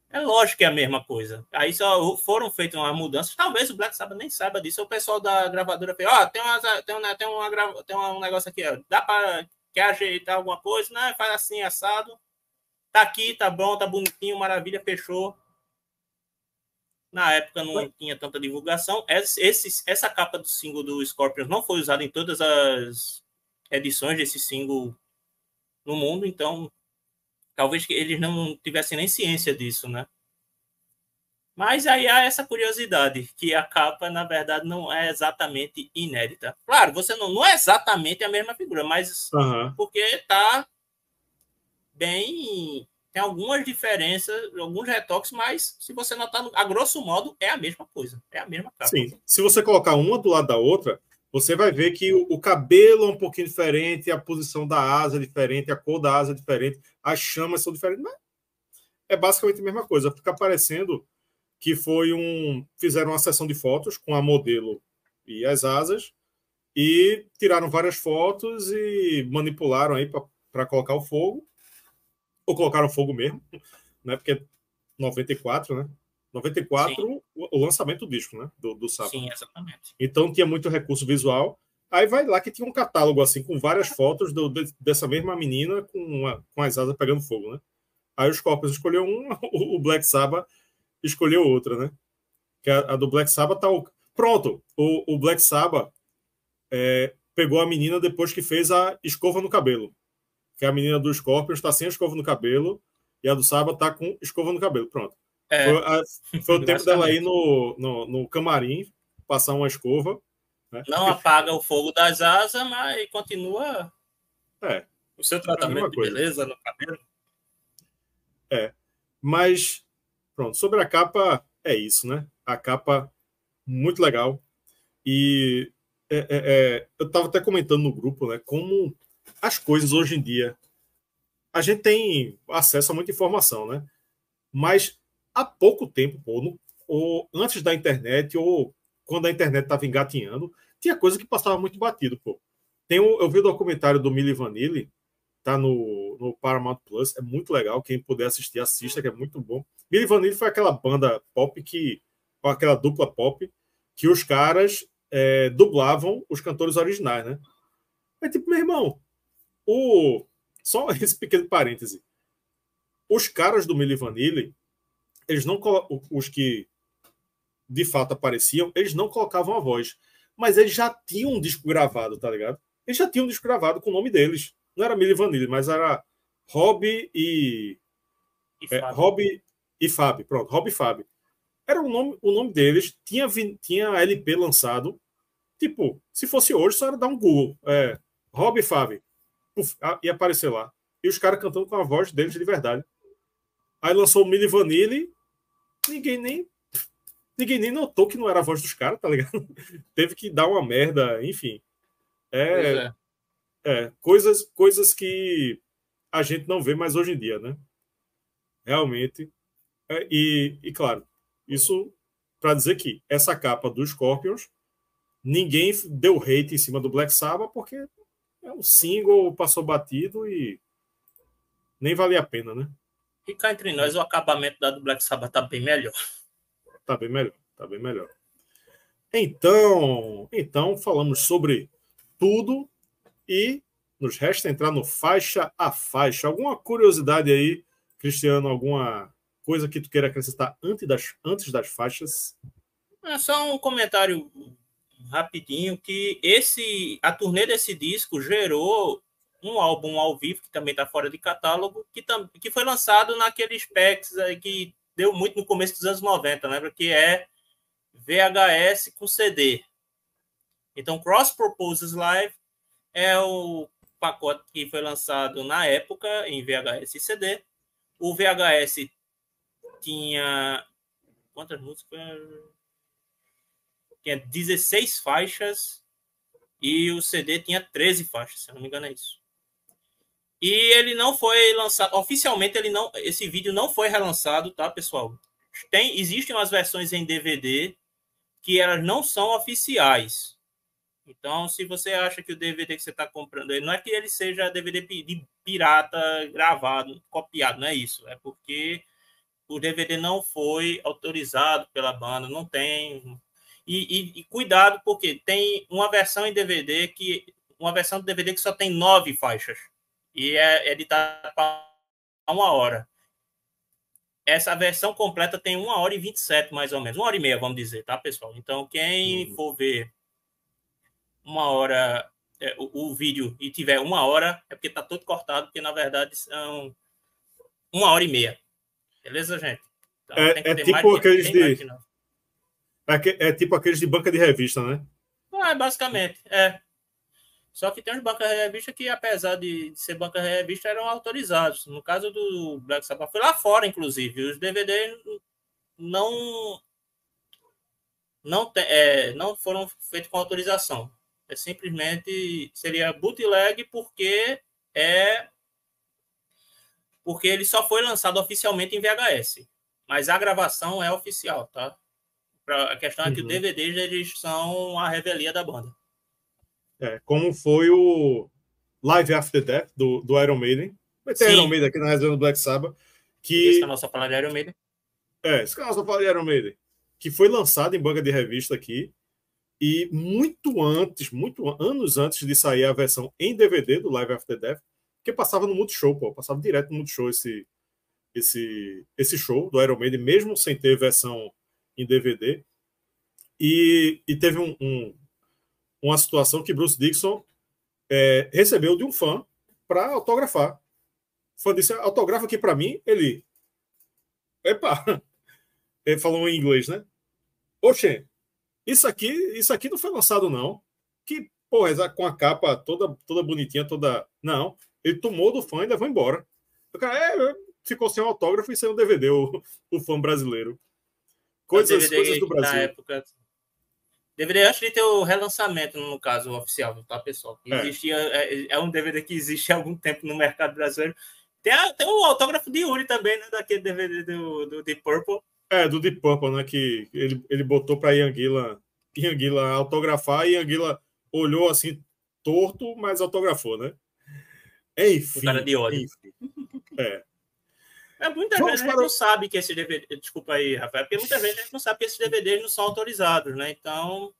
É lógico que é a mesma coisa. Aí só foram feitas umas mudanças. Talvez o Black Sabbath nem saiba disso. O pessoal da gravadora fez: Ó, oh, tem, tem, uma, tem, uma, tem um negócio aqui, ó. dá para quer ajeitar alguma coisa? Não, faz assim, assado. Tá aqui, tá bom, tá bonitinho, maravilha, fechou. Na época não tinha tanta divulgação. Esse, essa capa do single do Scorpions não foi usada em todas as edições desse single no mundo, então Talvez que eles não tivessem nem ciência disso, né? Mas aí há essa curiosidade, que a capa, na verdade, não é exatamente inédita. Claro, você não, não é exatamente a mesma figura, mas uhum. porque tá bem. Tem algumas diferenças, alguns retoques, mas se você notar, a grosso modo, é a mesma coisa. É a mesma capa. Sim. Se você colocar uma do lado da outra, você vai ver que o, o cabelo é um pouquinho diferente, a posição da asa é diferente, a cor da asa é diferente, as chamas são diferentes, mas é basicamente a mesma coisa. Fica parecendo que foi um. Fizeram uma sessão de fotos com a modelo e as asas e tiraram várias fotos e manipularam aí para colocar o fogo ou colocaram fogo mesmo, né? Porque 94, né? 94 o, o, lançamento do disco, né? Do, do sábado. Sim, exatamente. Então tinha muito recurso visual. Aí vai lá que tinha um catálogo assim com várias fotos do, de, dessa mesma menina com, uma, com as asas pegando fogo, né? Aí os Scorpions escolheu um, o Black Sabbath escolheu outra, né? Que a, a do Black Sabbath tá o... pronto. O, o Black Sabbath é, pegou a menina depois que fez a escova no cabelo que a menina do Scorpions está sem escova no cabelo e a do Saba está com escova no cabelo. Pronto. É. Foi, a, foi o tempo dela ir no, no, no, camarim, passar uma escova. Né? Não apaga o fogo das asas, mas continua é. o seu tratamento de beleza no cabelo. É. Mas, pronto, sobre a capa, é isso, né? A capa, muito legal. E é, é, é eu estava até comentando no grupo, né? Como as coisas hoje em dia. A gente tem acesso a muita informação, né? Mas há pouco tempo, pô, no, ou antes da internet, ou quando a internet estava engatinhando, tinha coisa que passava muito batido, pô. Tem um, eu vi o documentário do Milli Vanilli, tá no, no Paramount Plus, é muito legal. Quem puder assistir, assista, que é muito bom. Milli Vanilli foi aquela banda pop que, aquela dupla pop, que os caras é, dublavam os cantores originais, né? É tipo, meu irmão, o, só esse pequeno parêntese. Os caras do Milli Vanilli, eles não os que de fato apareciam, eles não colocavam a voz, mas eles já tinham um disco gravado, tá ligado? Eles já tinham um disco gravado com o nome deles. Não era Milli Vanilli, mas era Rob e, e é, Rob e Fábio. Pronto, Rob e Fábio. Era o nome, o nome deles, tinha tinha LP lançado. Tipo, se fosse hoje, só era dar um Google. É, Rob e Fábio puf, ia aparecer lá. E os caras cantando com a voz deles de verdade. Aí lançou o Milli Vanilli, ninguém nem ninguém nem notou que não era a voz dos caras, tá ligado? Teve que dar uma merda, enfim. É, é. é, coisas, coisas que a gente não vê mais hoje em dia, né? Realmente. É, e, e, claro, isso para dizer que essa capa dos Scorpions, ninguém deu hate em cima do Black Sabbath porque é um single, passou batido e nem valia a pena, né? E cá entre nós, o acabamento da do Black Sabbath tá bem melhor. Tá bem melhor, tá bem melhor. Então, então falamos sobre tudo e nos resta entrar no faixa a faixa. Alguma curiosidade aí, Cristiano? Alguma coisa que tu queira acrescentar antes das, antes das faixas? É só um comentário rapidinho que esse a turnê desse disco gerou um álbum ao vivo que também está fora de catálogo que, que foi lançado naqueles aí que deu muito no começo dos anos 90, lembra que é VHS com CD. Então Cross Purposes Live é o pacote que foi lançado na época em VHS e CD. O VHS tinha quantas músicas? tinha 16 faixas e o CD tinha 13 faixas, se não me engano é isso. E ele não foi lançado oficialmente, ele não, esse vídeo não foi relançado, tá, pessoal? Tem, existem umas versões em DVD que elas não são oficiais. Então, se você acha que o DVD que você está comprando, não é que ele seja DVD de pirata gravado, copiado, não é isso. É porque o DVD não foi autorizado pela banda, não tem e, e, e, cuidado, porque tem uma versão em DVD que. Uma versão do DVD que só tem nove faixas. E é editada para uma hora. Essa versão completa tem uma hora e vinte e sete, mais ou menos. Uma hora e meia, vamos dizer, tá, pessoal? Então, quem uhum. for ver uma hora é, o, o, vídeo e tiver uma hora, é porque tá todo cortado, porque na verdade são uma hora e meia. Beleza, gente? Então, é, é tipo aqueles de. É, é, tipo aqueles de banca de revista, né? Ah, basicamente, é. Só que tem uns bancos de revista que, apesar de ser bancos de revista, eram autorizados. No caso do Black Sabbath, foi lá fora, inclusive. Os DVDs não não, te, é, não foram feitos com autorização. É simplesmente seria bootleg porque é porque ele só foi lançado oficialmente em VHS, mas a gravação é oficial, tá? Pra, a questão uhum. é que os DVDs eles são a revelia da banda. É, como foi o Live After Death do, do Iron Maiden. Vai ter Sim. Iron Maiden aqui na região do Black Sabbath. Que... Esse canal só fala de Iron Maiden. É, esse canal só fala de Iron Maiden. Que foi lançado em banca de revista aqui. E muito antes, muito anos antes de sair a versão em DVD do Live After Death, que passava no Multishow, pô, passava direto no Multishow esse, esse, esse show do Iron Maiden, mesmo sem ter versão em DVD. E, e teve um, um, uma situação que Bruce Dixon é, recebeu de um fã para autografar. O fã disse: autografa aqui para mim. Ele. Epa! Ele falou em inglês, né? Oxê, isso aqui, isso aqui não foi lançado, não. Que, porra, com a capa toda, toda bonitinha, toda. Não. Ele tomou do fã e levou embora. O cara é, ficou sem um autógrafo e sem um DVD, o, o fã brasileiro. Coisas, coisas do Brasil. Na época, Deveria antes de ter o relançamento, no caso oficial, tá, pessoal? É. Existia, é, é, um DVD que existe há algum tempo no mercado brasileiro. Tem, a, tem o autógrafo de Yuri também, né? Daquele DVD do, do Deep Purple. É, do Deep Purple, né? Que ele, ele botou para Ian Gillan autografar e Ian Gillan olhou assim, torto, mas autografou, né? Enfim. O cara de ódio. Enfim. É. É, muita Vamos gente para... não sabe que esse DVD. Desculpa aí, Rafael, porque muita gente não sabe que esses DVDs não são autorizados, né? Então,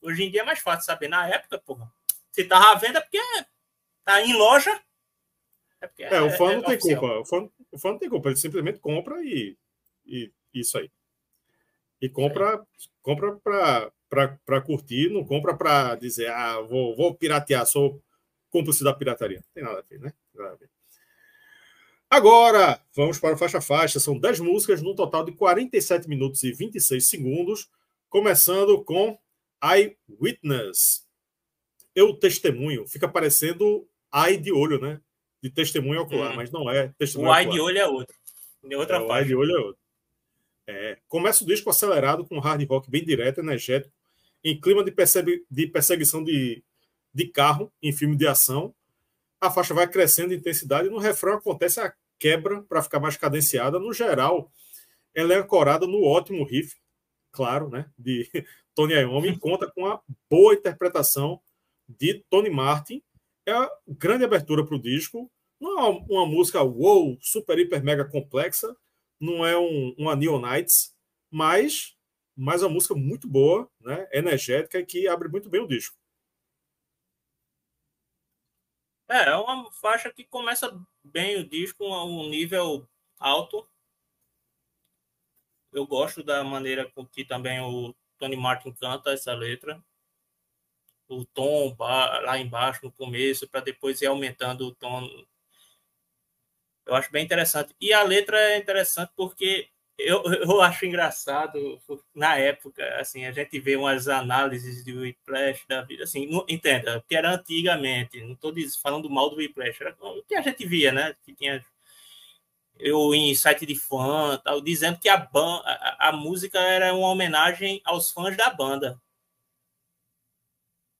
hoje em dia é mais fácil saber. Na época, porra, se tava à venda é porque tá em loja. É, porque é, é o fã é, não tem oficial. culpa. O fã, o fã não tem culpa, ele simplesmente compra e, e isso aí. E compra, compra para curtir, não compra para dizer, ah, vou, vou piratear, sou cúmplice da pirataria. Não tem nada a ver, né? Nada a ver. Agora, vamos para o faixa-faixa. São 10 músicas, num total de 47 minutos e 26 segundos, começando com I Witness. Eu testemunho. Fica parecendo I de olho, né? De testemunho ocular, hum. mas não é testemunho O I de olho é outro. É outra é, faixa. O I de olho é outro. É, começa o disco acelerado, com hard rock bem direto, energético, em clima de, de perseguição de, de carro em filme de ação a faixa vai crescendo em intensidade e no refrão acontece a quebra para ficar mais cadenciada. No geral, ela é ancorada no ótimo riff, claro, né, de Tony Iommi, conta com a boa interpretação de Tony Martin. É a grande abertura para o disco. Não é uma música wow, super, hiper, mega complexa, não é um, uma Neon Nights, mas, mas é uma música muito boa, né, energética e que abre muito bem o disco. É, é uma faixa que começa bem o disco, a um nível alto. Eu gosto da maneira com que também o Tony Martin canta essa letra. O tom lá embaixo no começo, para depois ir aumentando o tom. Eu acho bem interessante. E a letra é interessante porque eu, eu acho engraçado na época, assim, a gente vê umas análises de Whiplash da vida, assim, não, entenda, que era antigamente, não estou falando mal do Whiplash, era o que a gente via, né, que tinha eu em site de fã, tal, dizendo que a, ban a, a música era uma homenagem aos fãs da banda.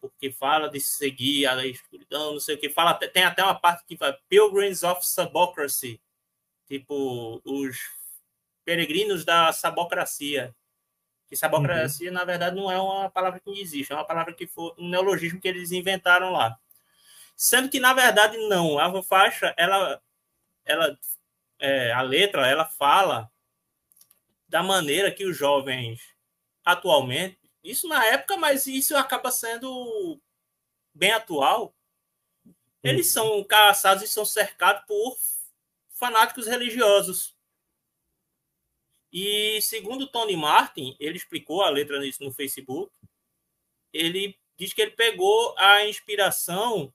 Porque fala de seguir a escuridão, não sei o que. Fala, tem até uma parte que fala Pilgrims of Subocracy. Tipo, os peregrinos da sabocracia. Que sabocracia, uhum. na verdade, não é uma palavra que existe, é uma palavra que foi um neologismo que eles inventaram lá. Sendo que, na verdade, não. A faixa, ela, ela é, a letra, ela fala da maneira que os jovens atualmente, isso na época, mas isso acaba sendo bem atual, eles uhum. são caçados e são cercados por fanáticos religiosos. E segundo Tony Martin, ele explicou a letra nisso no Facebook, ele diz que ele pegou a inspiração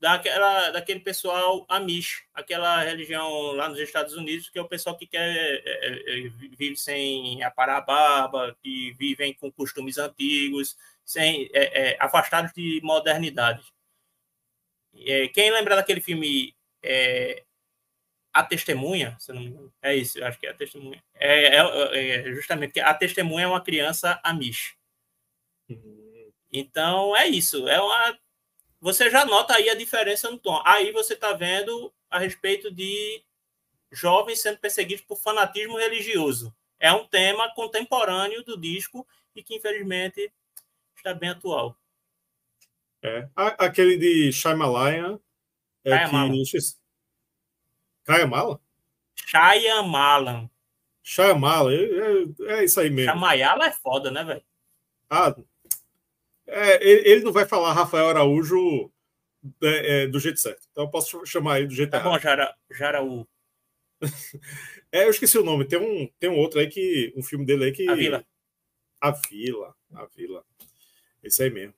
daquela, daquele pessoal Amish, aquela religião lá nos Estados Unidos, que é o pessoal que quer é, é, é vive sem aparar a barba, que vivem com costumes antigos, sem, é, é, afastados de modernidade. É, quem lembra daquele filme A Testemunha, se não me engano, é isso, acho que é A Testemunha. É, é, é justamente que a testemunha é uma criança amish. Então é isso, é uma você já nota aí a diferença no tom. Aí você está vendo a respeito de jovens sendo perseguidos por fanatismo religioso. É um tema contemporâneo do disco e que, infelizmente, está bem atual. É. Aquele de Shyamalan é Shyamalan. que... Shyamalan? Shyamalan. Shyamalan, é, é, é isso aí mesmo. Shyamalan é foda, né, velho? Ah, é, ele, não vai falar Rafael Araújo é, é, do jeito certo. Então eu posso chamar ele do jeito tá errado. Tá bom, Jara, Jaraú. é, eu esqueci o nome. Tem um, tem um outro aí que. Um filme dele aí que. A Vila. A Vila. A Vila. Esse aí mesmo.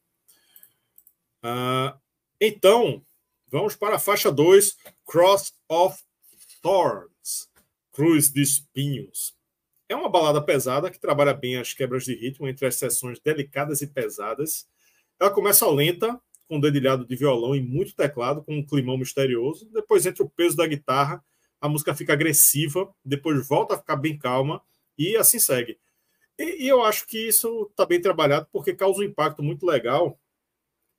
Ah, então, vamos para a faixa 2, Cross of Thorns Cruz de Espinhos. É uma balada pesada que trabalha bem as quebras de ritmo entre as sessões delicadas e pesadas. Ela começa lenta, com dedilhado de violão e muito teclado, com um climão misterioso. Depois, entre o peso da guitarra, a música fica agressiva, depois volta a ficar bem calma e assim segue. E, e eu acho que isso está bem trabalhado porque causa um impacto muito legal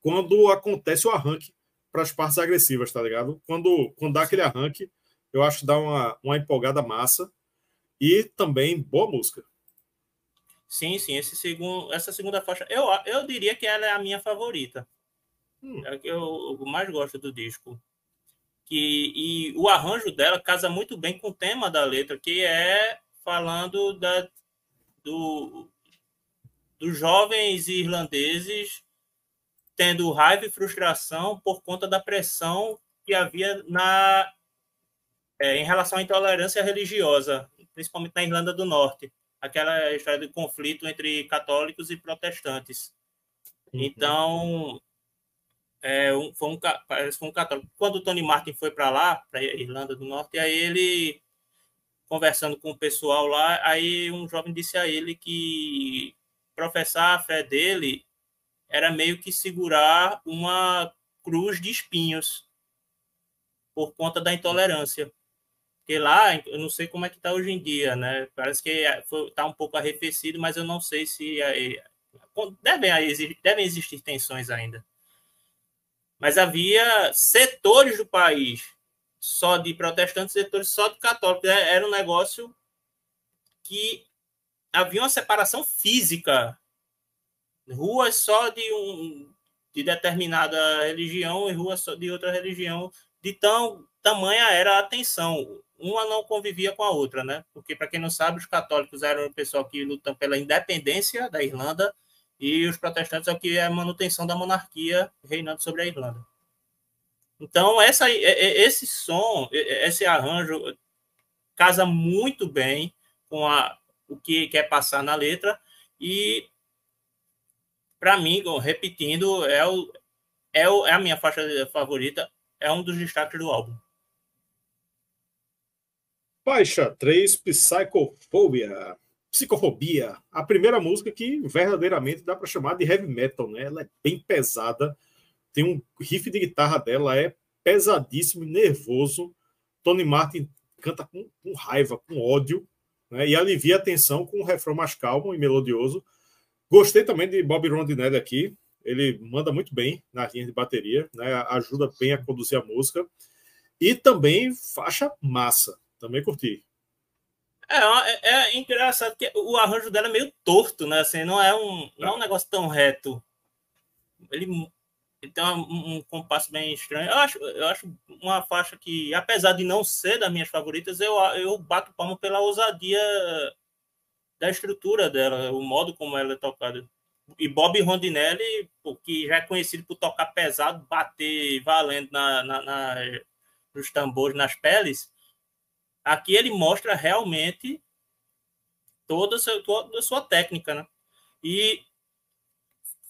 quando acontece o arranque para as partes agressivas, tá ligado? Quando, quando dá aquele arranque, eu acho que dá uma, uma empolgada massa e também boa música. Sim, sim. Esse segundo, essa segunda faixa, eu, eu diria que ela é a minha favorita. Hum. É a que eu, eu, mais gosto do disco. Que, e o arranjo dela casa muito bem com o tema da letra, que é falando da, do, dos jovens irlandeses tendo raiva e frustração por conta da pressão que havia na, é, em relação à intolerância religiosa principalmente na Irlanda do Norte, aquela história de conflito entre católicos e protestantes. Uhum. Então, é, um, foi, um, foi um católico. Quando o Tony Martin foi para lá, para a Irlanda do Norte, aí ele, conversando com o pessoal lá, aí um jovem disse a ele que professar a fé dele era meio que segurar uma cruz de espinhos por conta da intolerância. Porque lá, eu não sei como é que está hoje em dia, né? Parece que está um pouco arrefecido, mas eu não sei se devem, devem existir tensões ainda. Mas havia setores do país só de protestantes, setores só de católicos. É, era um negócio que havia uma separação física. Ruas só de um de determinada religião e ruas só de outra religião. De tão tamanha era a tensão uma não convivia com a outra, né? Porque, para quem não sabe, os católicos eram o pessoal que lutam pela independência da Irlanda e os protestantes é o que é a manutenção da monarquia reinando sobre a Irlanda. Então, essa, esse som, esse arranjo casa muito bem com a, o que quer passar na letra e, para mim, repetindo, é, o, é, o, é a minha faixa favorita, é um dos destaques do álbum. Faixa 3, Psychophobia. Psicofobia. A primeira música que verdadeiramente dá para chamar de heavy metal, né? Ela é bem pesada. Tem um riff de guitarra dela, é pesadíssimo, nervoso. Tony Martin canta com, com raiva, com ódio, né? e alivia a tensão com um refrão mais calmo e melodioso. Gostei também de Bob Rondinelli aqui. Ele manda muito bem na linha de bateria, né? ajuda bem a conduzir a música. E também faixa massa. Também curti. É, é, é, engraçado que o arranjo dela é meio torto, né? Assim, não é um, não é um negócio tão reto. Ele, ele tem um, um, compasso bem estranho. Eu acho, eu acho uma faixa que, apesar de não ser das minhas favoritas, eu, eu bato palma pela ousadia da estrutura dela, o modo como ela é tocada. E Bob Rondinelli, que já é conhecido por tocar pesado, bater valendo na, na, na nos tambores, nas peles, Aqui ele mostra realmente toda a sua, toda a sua técnica, né? E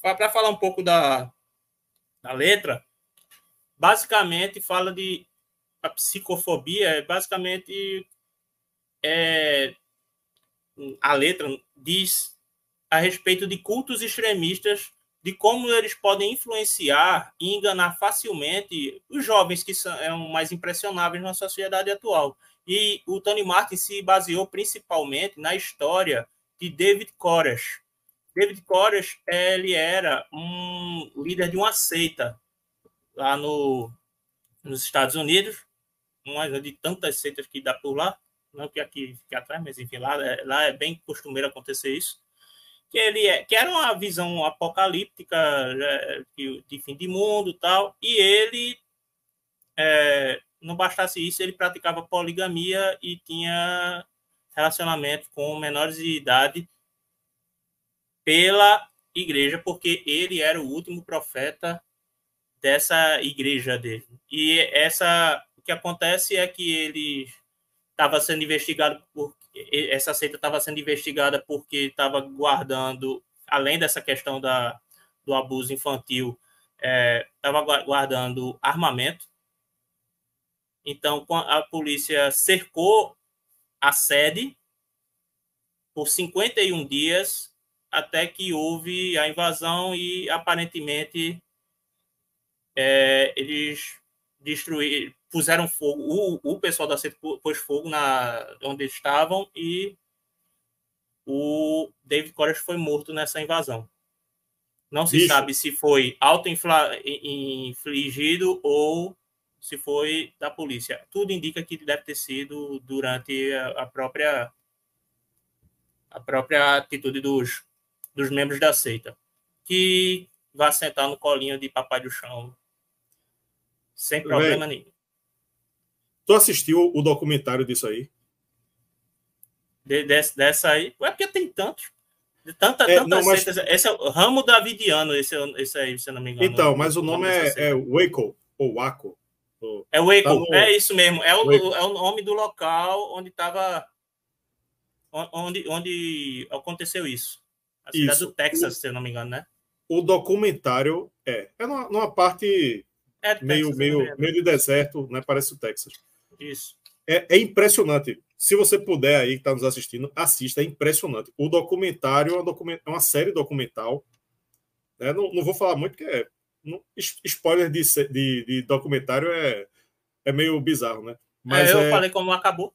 para falar um pouco da, da letra, basicamente fala de a psicofobia, é basicamente é, a letra diz a respeito de cultos extremistas de como eles podem influenciar e enganar facilmente os jovens que são mais impressionáveis na sociedade atual. E o Tony Martin se baseou principalmente na história de David Koresh. David Koresh, ele era um líder de uma seita lá no, nos Estados Unidos, uma de tantas seitas que dá por lá, não que aqui fique atrás, mas enfim, lá, lá é bem costumeiro acontecer isso que ele é, que era uma visão apocalíptica é, de fim de mundo tal e ele é, não bastasse isso ele praticava poligamia e tinha relacionamento com menores de idade pela igreja porque ele era o último profeta dessa igreja dele e essa o que acontece é que ele estava sendo investigado por essa seita estava sendo investigada porque estava guardando, além dessa questão da, do abuso infantil, estava é, guardando armamento. Então, a polícia cercou a sede por 51 dias até que houve a invasão e aparentemente é, eles destruíram, puseram fogo, o, o pessoal da CET pôs fogo na onde estavam e o David Koresh foi morto nessa invasão. Não se Bicho. sabe se foi auto-infligido ou se foi da polícia. Tudo indica que deve ter sido durante a própria a própria atitude dos, dos membros da seita, que vai sentar no colinho de papai do chão sem problema Véi, nenhum. Tu assistiu o documentário disso aí? De, dessa, dessa aí? Ué, porque tem tantos. Tanta, é, não, mas... Esse é o Ramo Davidiano, esse, esse aí, se eu não me engano. Então, mas o nome, é, é Waco, ou Waco. É Waco, tá no... é isso mesmo. É o, é o nome do local onde estava. Onde, onde aconteceu isso. A cidade isso. do Texas, o, se eu não me engano, né? O documentário é. É numa, numa parte é meio, meio, meio de deserto, né? Parece o Texas. Isso. É, é impressionante. Se você puder aí, que está nos assistindo, assista, é impressionante. O documentário é uma, document... é uma série documental. Né? Não, não vou falar muito, porque é... spoiler de, de, de, documentário é, é meio bizarro, né? Mas é, eu é... falei como acabou.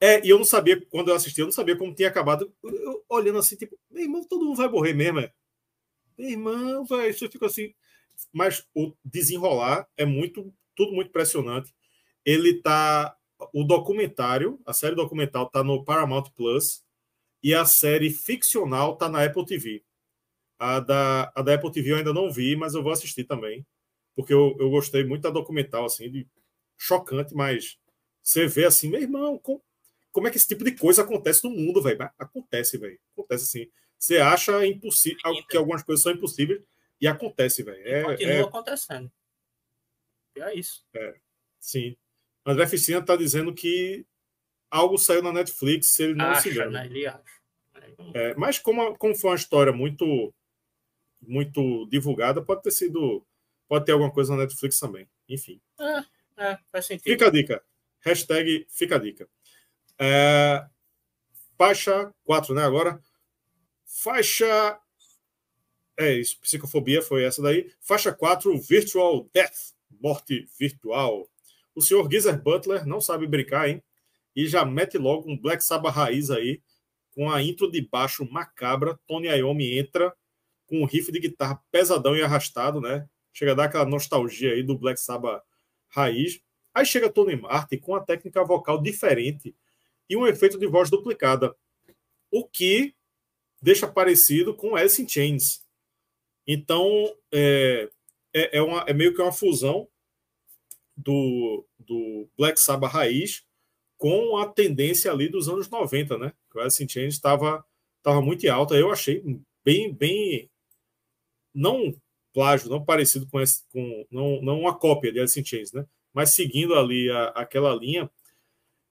é. é, e eu não sabia, quando eu assisti, eu não sabia como tinha acabado. Eu, olhando assim, tipo, meu irmão, todo mundo vai morrer mesmo, é? Meu irmão, velho, isso fica assim. Mas o desenrolar é muito tudo muito impressionante. Ele tá. O documentário, a série documental tá no Paramount Plus e a série ficcional tá na Apple TV. A da, a da Apple TV eu ainda não vi, mas eu vou assistir também. Porque eu, eu gostei muito da documental, assim, de chocante, mas você vê assim, meu irmão, com, como é que esse tipo de coisa acontece no mundo, velho? Acontece, velho. Acontece assim. Você acha impossível que algumas coisas são impossíveis e acontece, velho. É, continua é... acontecendo. E é isso. É, sim. André Ficina está dizendo que algo saiu na Netflix, se ele não acha, se engana. Né? Ele acha. É, mas como, como foi uma história muito muito divulgada, pode ter sido. Pode ter alguma coisa na Netflix também. Enfim. É, é, faz sentido. Fica a dica. Hashtag fica a dica. É, faixa 4, né? Agora. Faixa. É isso, psicofobia foi essa daí. Faixa 4, Virtual Death morte virtual. O senhor Geezer Butler não sabe brincar, hein? E já mete logo um Black Sabbath raiz aí, com a intro de baixo macabra. Tony Iommi entra com um riff de guitarra pesadão e arrastado, né? Chega a dar aquela nostalgia aí do Black Sabbath raiz. Aí chega Tony Martin com a técnica vocal diferente e um efeito de voz duplicada, o que deixa parecido com Alice in Chains. Então, é, é, é, uma, é meio que uma fusão do, do Black Sabbath raiz com a tendência ali dos anos 90, né? Que o Alice in Chains estava tava muito alta. Eu achei bem, bem não plágio, não parecido com esse, com não, não uma cópia de Alice in Chains, né? Mas seguindo ali a, aquela linha.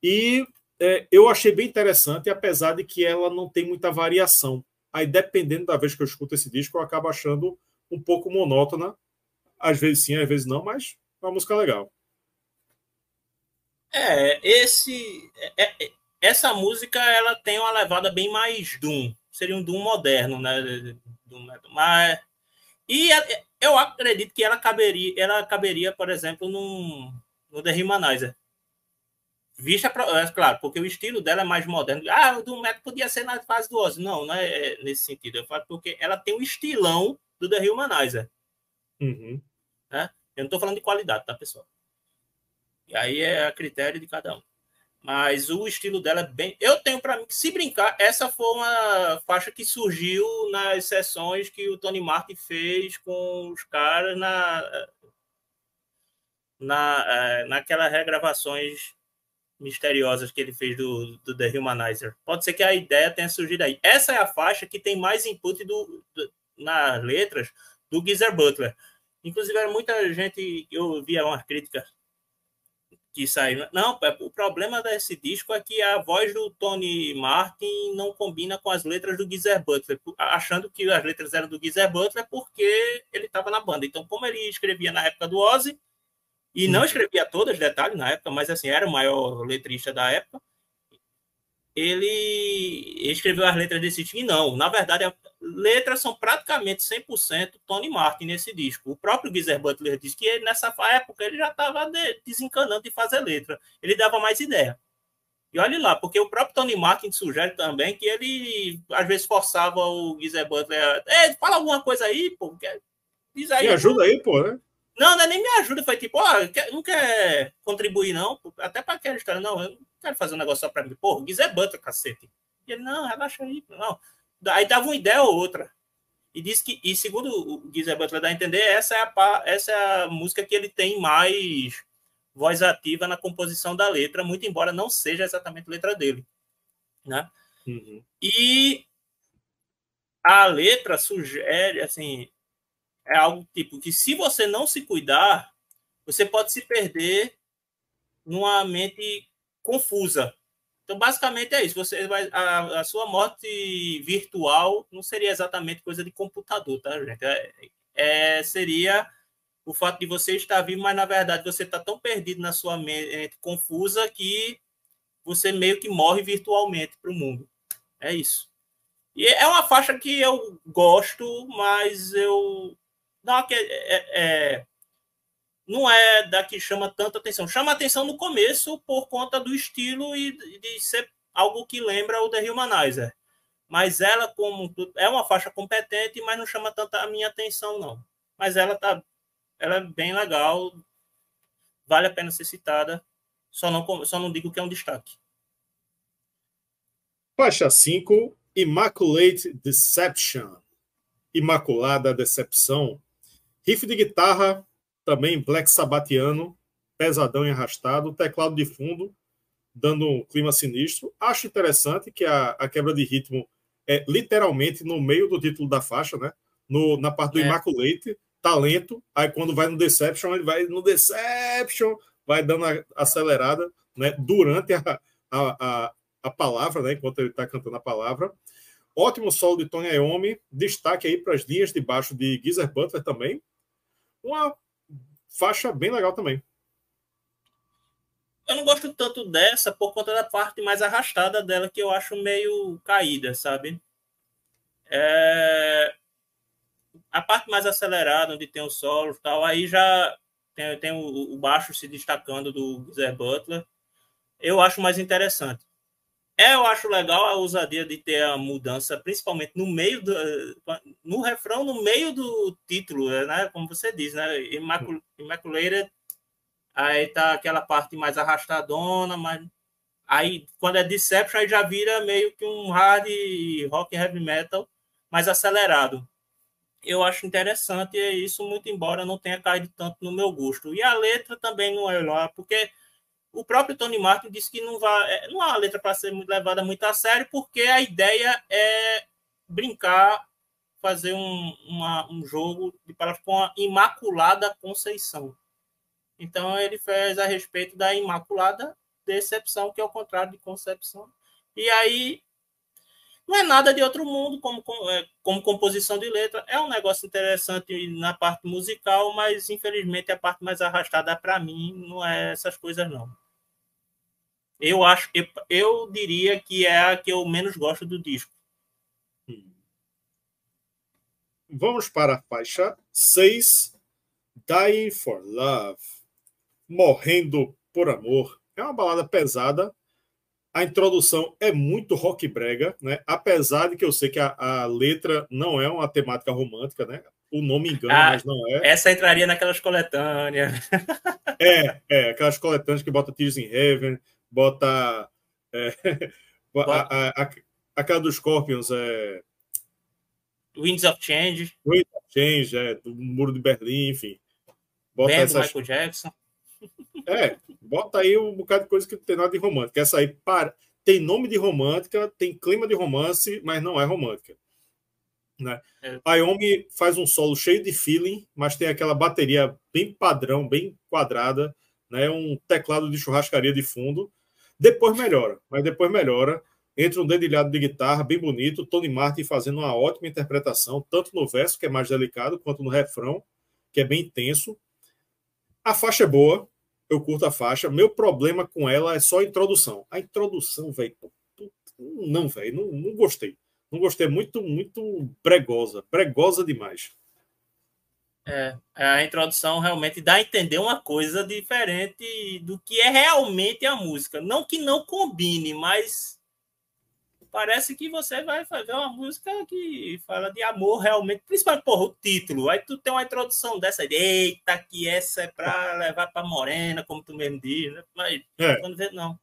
E é, eu achei bem interessante, apesar de que ela não tem muita variação. Aí, dependendo da vez que eu escuto esse disco, eu acabo achando um pouco monótona, às vezes sim, às vezes não, mas é uma música legal. É, esse, é, é, essa música ela tem uma levada bem mais doom. seria um Doom moderno, né? Doom, mas e eu acredito que ela caberia, ela caberia, por exemplo, num, no The Humanizer. Vista, é claro, porque o estilo dela é mais moderno. Ah, o Doom Metal podia ser na fase do Ozzy. Não, não é nesse sentido. Eu falo porque ela tem o estilão do The Humanizer. Uhum. Né? Eu não estou falando de qualidade, tá, pessoal? E aí é a critério de cada um. Mas o estilo dela é bem. Eu tenho para mim que, se brincar, essa foi uma faixa que surgiu nas sessões que o Tony Martin fez com os caras na, na, é, naquelas regravações misteriosas que ele fez do, do The Humanizer. Pode ser que a ideia tenha surgido aí. Essa é a faixa que tem mais input do, do nas letras do Geezer Butler. Inclusive, muita gente, eu via uma crítica que saiu. Não, é, o problema desse disco é que a voz do Tony Martin não combina com as letras do Geezer Butler, achando que as letras eram do Geezer Butler porque ele estava na banda. Então, como ele escrevia na época do Ozzy, e não escrevia todos os detalhes na época, mas assim, era o maior letrista da época, ele escreveu as letras desse disco. E não, na verdade, as letras são praticamente 100% Tony Martin nesse disco. O próprio Geezer Butler disse que ele, nessa época ele já estava desencanando de fazer letra. Ele dava mais ideia. E olhe lá, porque o próprio Tony Martin sugere também que ele às vezes forçava o Geezer Butler a. fala alguma coisa aí, pô. Diz aí. Me ajuda aí, pô, né? Não, não é nem me ajuda. Foi tipo, ó, oh, não quer contribuir, não. Até para aquela história, não. Eu quero fazer um negócio só para mim. Porra, o Guizé Butler, cacete. E ele, não, relaxa aí. Não. Aí dava uma ideia ou outra. E disse que, e segundo o Guizé Butler dá a entender, essa é a, essa é a música que ele tem mais voz ativa na composição da letra, muito embora não seja exatamente a letra dele. Né? Uhum. E a letra sugere, assim, é algo tipo que se você não se cuidar, você pode se perder numa mente confusa. Então, basicamente é isso. Você vai, a, a sua morte virtual não seria exatamente coisa de computador, tá, gente? É, é, seria o fato de você estar vivo, mas na verdade você está tão perdido na sua mente confusa que você meio que morre virtualmente para o mundo. É isso. E é uma faixa que eu gosto, mas eu não é, é, não é da que chama tanta atenção. Chama atenção no começo por conta do estilo e de ser algo que lembra o The Humanizer. Mas ela, como é uma faixa competente, mas não chama tanta a minha atenção, não. Mas ela tá, ela é bem legal, vale a pena ser citada. Só não, só não digo que é um destaque. Faixa 5, Immaculate Deception. Imaculada Decepção. Riff de guitarra também black sabatiano, pesadão e arrastado, teclado de fundo, dando um clima sinistro. Acho interessante que a, a quebra de ritmo é literalmente no meio do título da faixa, né? No, na parte do é. Immaculate, talento. Aí quando vai no Deception, ele vai no Deception, vai dando a acelerada, né? Durante a, a, a, a palavra, né? Enquanto ele está cantando a palavra. Ótimo solo de Tony Iommi. Destaque aí para as linhas de baixo de Geezer Butler também. Uma faixa bem legal também. Eu não gosto tanto dessa por conta da parte mais arrastada dela, que eu acho meio caída, sabe? É... A parte mais acelerada, onde tem o solo e tal, aí já tem, tem o, o, baixo se destacando do Zé Butler. Eu acho mais interessante. É, eu acho legal a ousadia de ter a mudança, principalmente no meio do. no refrão, no meio do título, né? Como você diz, né? Imacul Immaculate, aí tá aquela parte mais arrastadona, mas aí quando é Deception, aí já vira meio que um hard rock heavy metal mais acelerado. Eu acho interessante isso, muito embora não tenha caído tanto no meu gosto. E a letra também não é lá, porque o próprio Tony Martin disse que não, vai, é, não há letra para ser levada muito a sério, porque a ideia é brincar, fazer um, uma, um jogo de palavras com a Imaculada Conceição. Então ele fez a respeito da Imaculada Decepção, que é o contrário de concepção. E aí não é nada de outro mundo como, como, é, como composição de letra. É um negócio interessante na parte musical, mas infelizmente a parte mais arrastada para mim não é essas coisas não. Eu acho, eu, eu diria que é a que eu menos gosto do disco. vamos para a faixa 6, Dying for Love, Morrendo por Amor. É uma balada pesada. A introdução é muito rock brega, né? Apesar de que eu sei que a, a letra não é uma temática romântica, né? O nome engana, ah, mas não é. Essa entraria naquelas coletâneas. é, é, aquelas coletâneas que bota Tears in Heaven, bota. É, a, a, a, aquela dos Scorpions é. Winds of Change. Winds of Change, é, do Muro de Berlim, enfim. Bota essas... Michael Jackson. É, bota aí um bocado de coisa que não tem nada de romântica. Essa aí para... tem nome de romântica, tem clima de romance, mas não é romântica. Né? É. A Yomi faz um solo cheio de feeling, mas tem aquela bateria bem padrão, bem quadrada, né? um teclado de churrascaria de fundo. Depois melhora, mas depois melhora. Entra um dedilhado de guitarra bem bonito, Tony Martin fazendo uma ótima interpretação, tanto no verso, que é mais delicado, quanto no refrão, que é bem intenso. A faixa é boa, eu curto a faixa. Meu problema com ela é só a introdução. A introdução, velho, não, velho, não, não gostei. Não gostei, muito, muito bregosa, bregosa demais. É, a introdução realmente dá a entender uma coisa diferente do que é realmente a música. Não que não combine, mas parece que você vai fazer uma música que fala de amor realmente, principalmente porra, o título. Aí tu tem uma introdução dessa, eita, que essa é para levar para morena, como tu mesmo diz, né? Mas é. vê, não.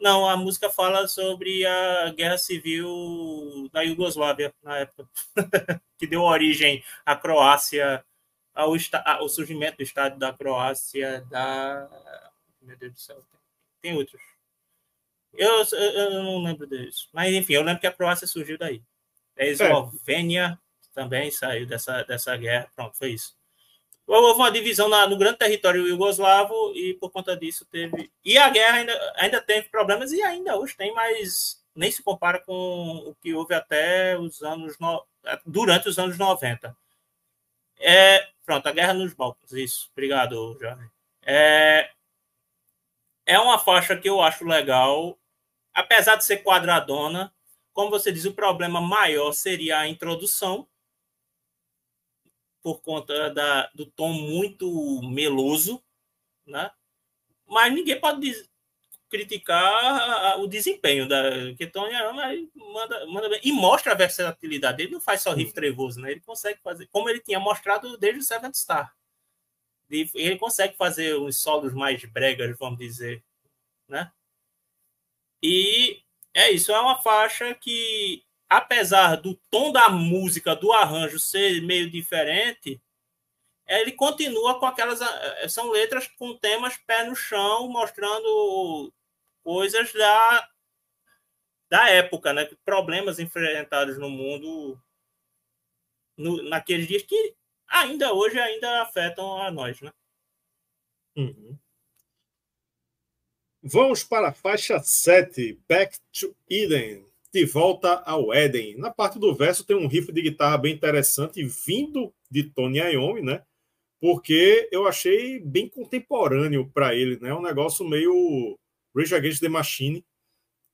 Não, a música fala sobre a guerra civil da Iugoslávia na época, que deu origem à Croácia, ao, ao surgimento do Estado da Croácia, da. Meu Deus do céu, tem outros eu, eu, não lembro disso. Mas, enfim, eu lembro que a Croácia surgiu daí. A Eslovênia é. também saiu dessa, dessa guerra. Pronto, foi isso. Houve uma divisão na, no grande território jugoslavo e, por conta disso, teve. E a guerra ainda, ainda teve problemas e ainda hoje tem, mas nem se compara com o que houve até os anos. No... durante os anos 90. É, pronto, a guerra nos Balcãs. Isso. Obrigado, Jorge. É, é uma faixa que eu acho legal, apesar de ser quadradona. Como você diz, o problema maior seria a introdução, por conta da, do tom muito meloso, né? Mas ninguém pode dizer, criticar o desempenho da que Tony manda, manda bem. e mostra a versatilidade. Ele não faz só riff trevoso, né? Ele consegue fazer, como ele tinha mostrado desde o Seventh Star ele consegue fazer uns solos mais bregas, vamos dizer, né? E é isso, é uma faixa que, apesar do tom da música, do arranjo ser meio diferente, ele continua com aquelas. Eh, são letras com temas pé no chão, mostrando coisas da, da época, né? Problemas enfrentados no mundo no, naqueles dias que ainda hoje ainda afetam a nós, né? Uhum. Vamos para a faixa 7, Back to Eden, de volta ao Éden. Na parte do verso tem um riff de guitarra bem interessante, vindo de Tony Iommi, né? Porque eu achei bem contemporâneo para ele, né? Um negócio meio Rage Against the Machine.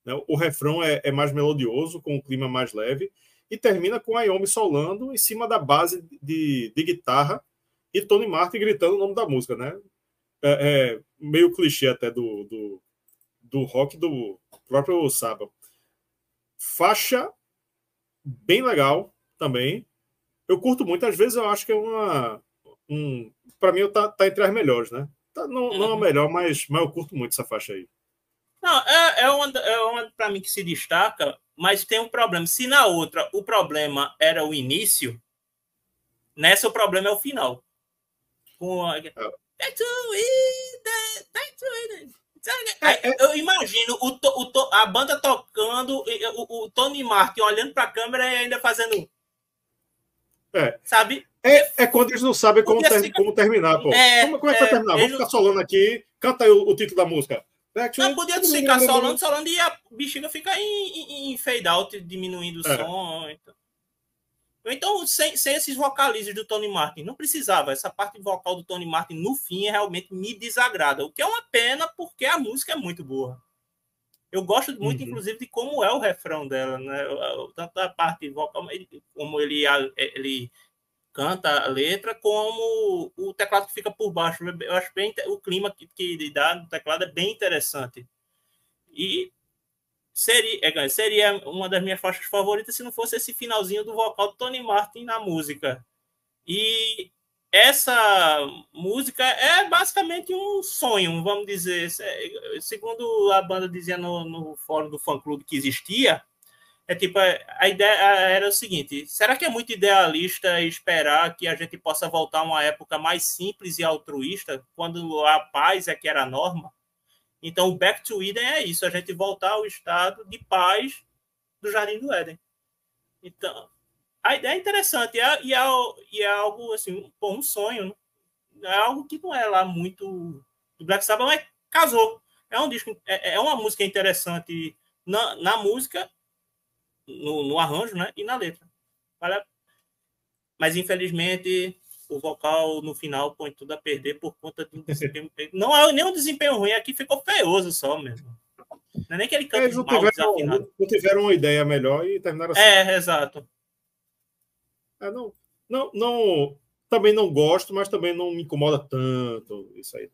Né? O refrão é, é mais melodioso, com um clima mais leve e termina com a Yomi solando em cima da base de, de guitarra e Tony Martin gritando o nome da música, né? É, é meio clichê até do, do, do rock do próprio Saba. Faixa bem legal também. Eu curto muito, às vezes eu acho que é uma. Um, para mim, tá, tá entre as melhores, né? Tá, não, não é a uhum. melhor, mas, mas eu curto muito essa faixa aí. Não, é, é uma, é uma para mim que se destaca mas tem um problema. Se na outra o problema era o início, nessa o problema é o final. Com a... Eu imagino o, o, a banda tocando, o, o Tony Martin olhando para a câmera e ainda fazendo. É. Sabe? É, é quando eles não sabem como, ter, como terminar, pô. É, como, como é que vai é, terminar? Vamos ficar solando aqui. Canta aí o, o título da música. Não, podia ficar solando, solando e a bexiga fica em, em, fade out, diminuindo o é. som. Então, então sem, sem esses vocalizes do Tony Martin, não precisava. Essa parte vocal do Tony Martin, no fim, realmente me desagrada. O que é uma pena, porque a música é muito boa. Eu gosto muito, uhum. inclusive, de como é o refrão dela, né? Tanto a parte vocal, como ele, ele canta a letra, como o teclado que fica por baixo. Eu acho bem o clima que, que dá no teclado é bem interessante. E seria, é, seria uma das minhas faixas favoritas se não fosse esse finalzinho do vocal do Tony Martin na música. E essa música é basicamente um sonho, vamos dizer. Segundo a banda dizia no, no fórum do fã-clube que existia, é tipo, a ideia era o seguinte: será que é muito idealista esperar que a gente possa voltar a uma época mais simples e altruísta, quando a paz é que era a norma? Então, o Back to Eden é isso: a gente voltar ao estado de paz do Jardim do Éden. Então, a ideia é interessante e é, e é, e é algo assim, um sonho. Né? É algo que não é lá muito do Black Sabbath, mas casou. É um disco, é, é uma música interessante na, na música no, no arranjo né, e na letra. Mas, infelizmente, o vocal no final põe tudo a perder por conta de um desempenho. não é nem um desempenho ruim, aqui ficou feioso só mesmo. Não é nem que ele canta é, mal tiveram, não tiveram uma ideia melhor e terminaram assim. É, exato. É, não, não, não, também não gosto, mas também não me incomoda tanto isso aí.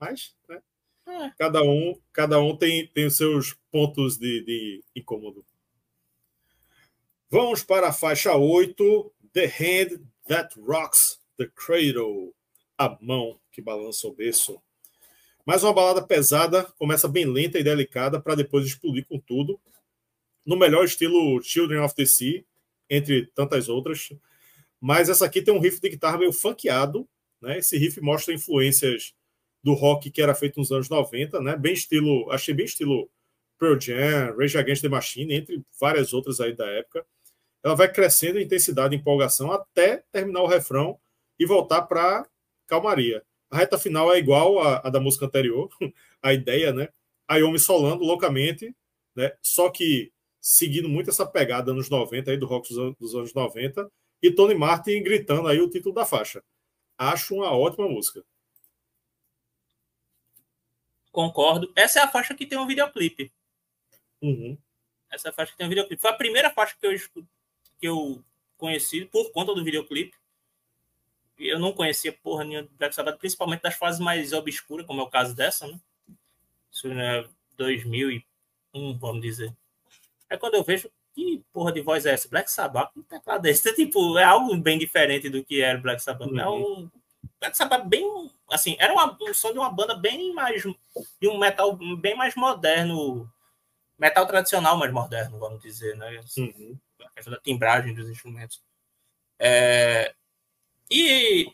Mas, né? É. Cada um, cada um tem, tem os seus pontos de, de incômodo. Vamos para a faixa 8, The Hand That Rocks the Cradle, a mão que balança o berço. Mais uma balada pesada, começa bem lenta e delicada para depois explodir com tudo, no melhor estilo Children of the Sea, entre tantas outras. Mas essa aqui tem um riff de guitarra meio funkeado, né? Esse riff mostra influências do rock que era feito nos anos 90, né? Bem estilo, achei bem estilo Pearl Jam, Rage Against the Machine, entre várias outras aí da época ela vai crescendo em intensidade e empolgação até terminar o refrão e voltar para calmaria. A reta final é igual à, à, da música anterior, a ideia, né? A Yomi solando loucamente, né? Só que seguindo muito essa pegada nos 90 aí do rock dos anos, dos anos 90 e Tony Martin gritando aí o título da faixa. Acho uma ótima música. Concordo. Essa é a faixa que tem um videoclipe. Uhum. Essa é faixa que tem um videoclipe. Foi a primeira faixa que eu que eu conheci por conta do videoclipe. Eu não conhecia porra nenhuma do Black Sabbath, principalmente das fases mais obscuras, como é o caso dessa, né? Isso é 2001, vamos dizer. É quando eu vejo que porra de voz é essa? Black Sabbath, um teclado desse. É, tipo, é algo bem diferente do que era Black Sabbath. Uhum. É um Black Sabbath bem, assim, era uma, um som de uma banda bem mais, de um metal bem mais moderno, metal tradicional mais moderno, vamos dizer, né? Uhum a questão da timbragem dos instrumentos. É, e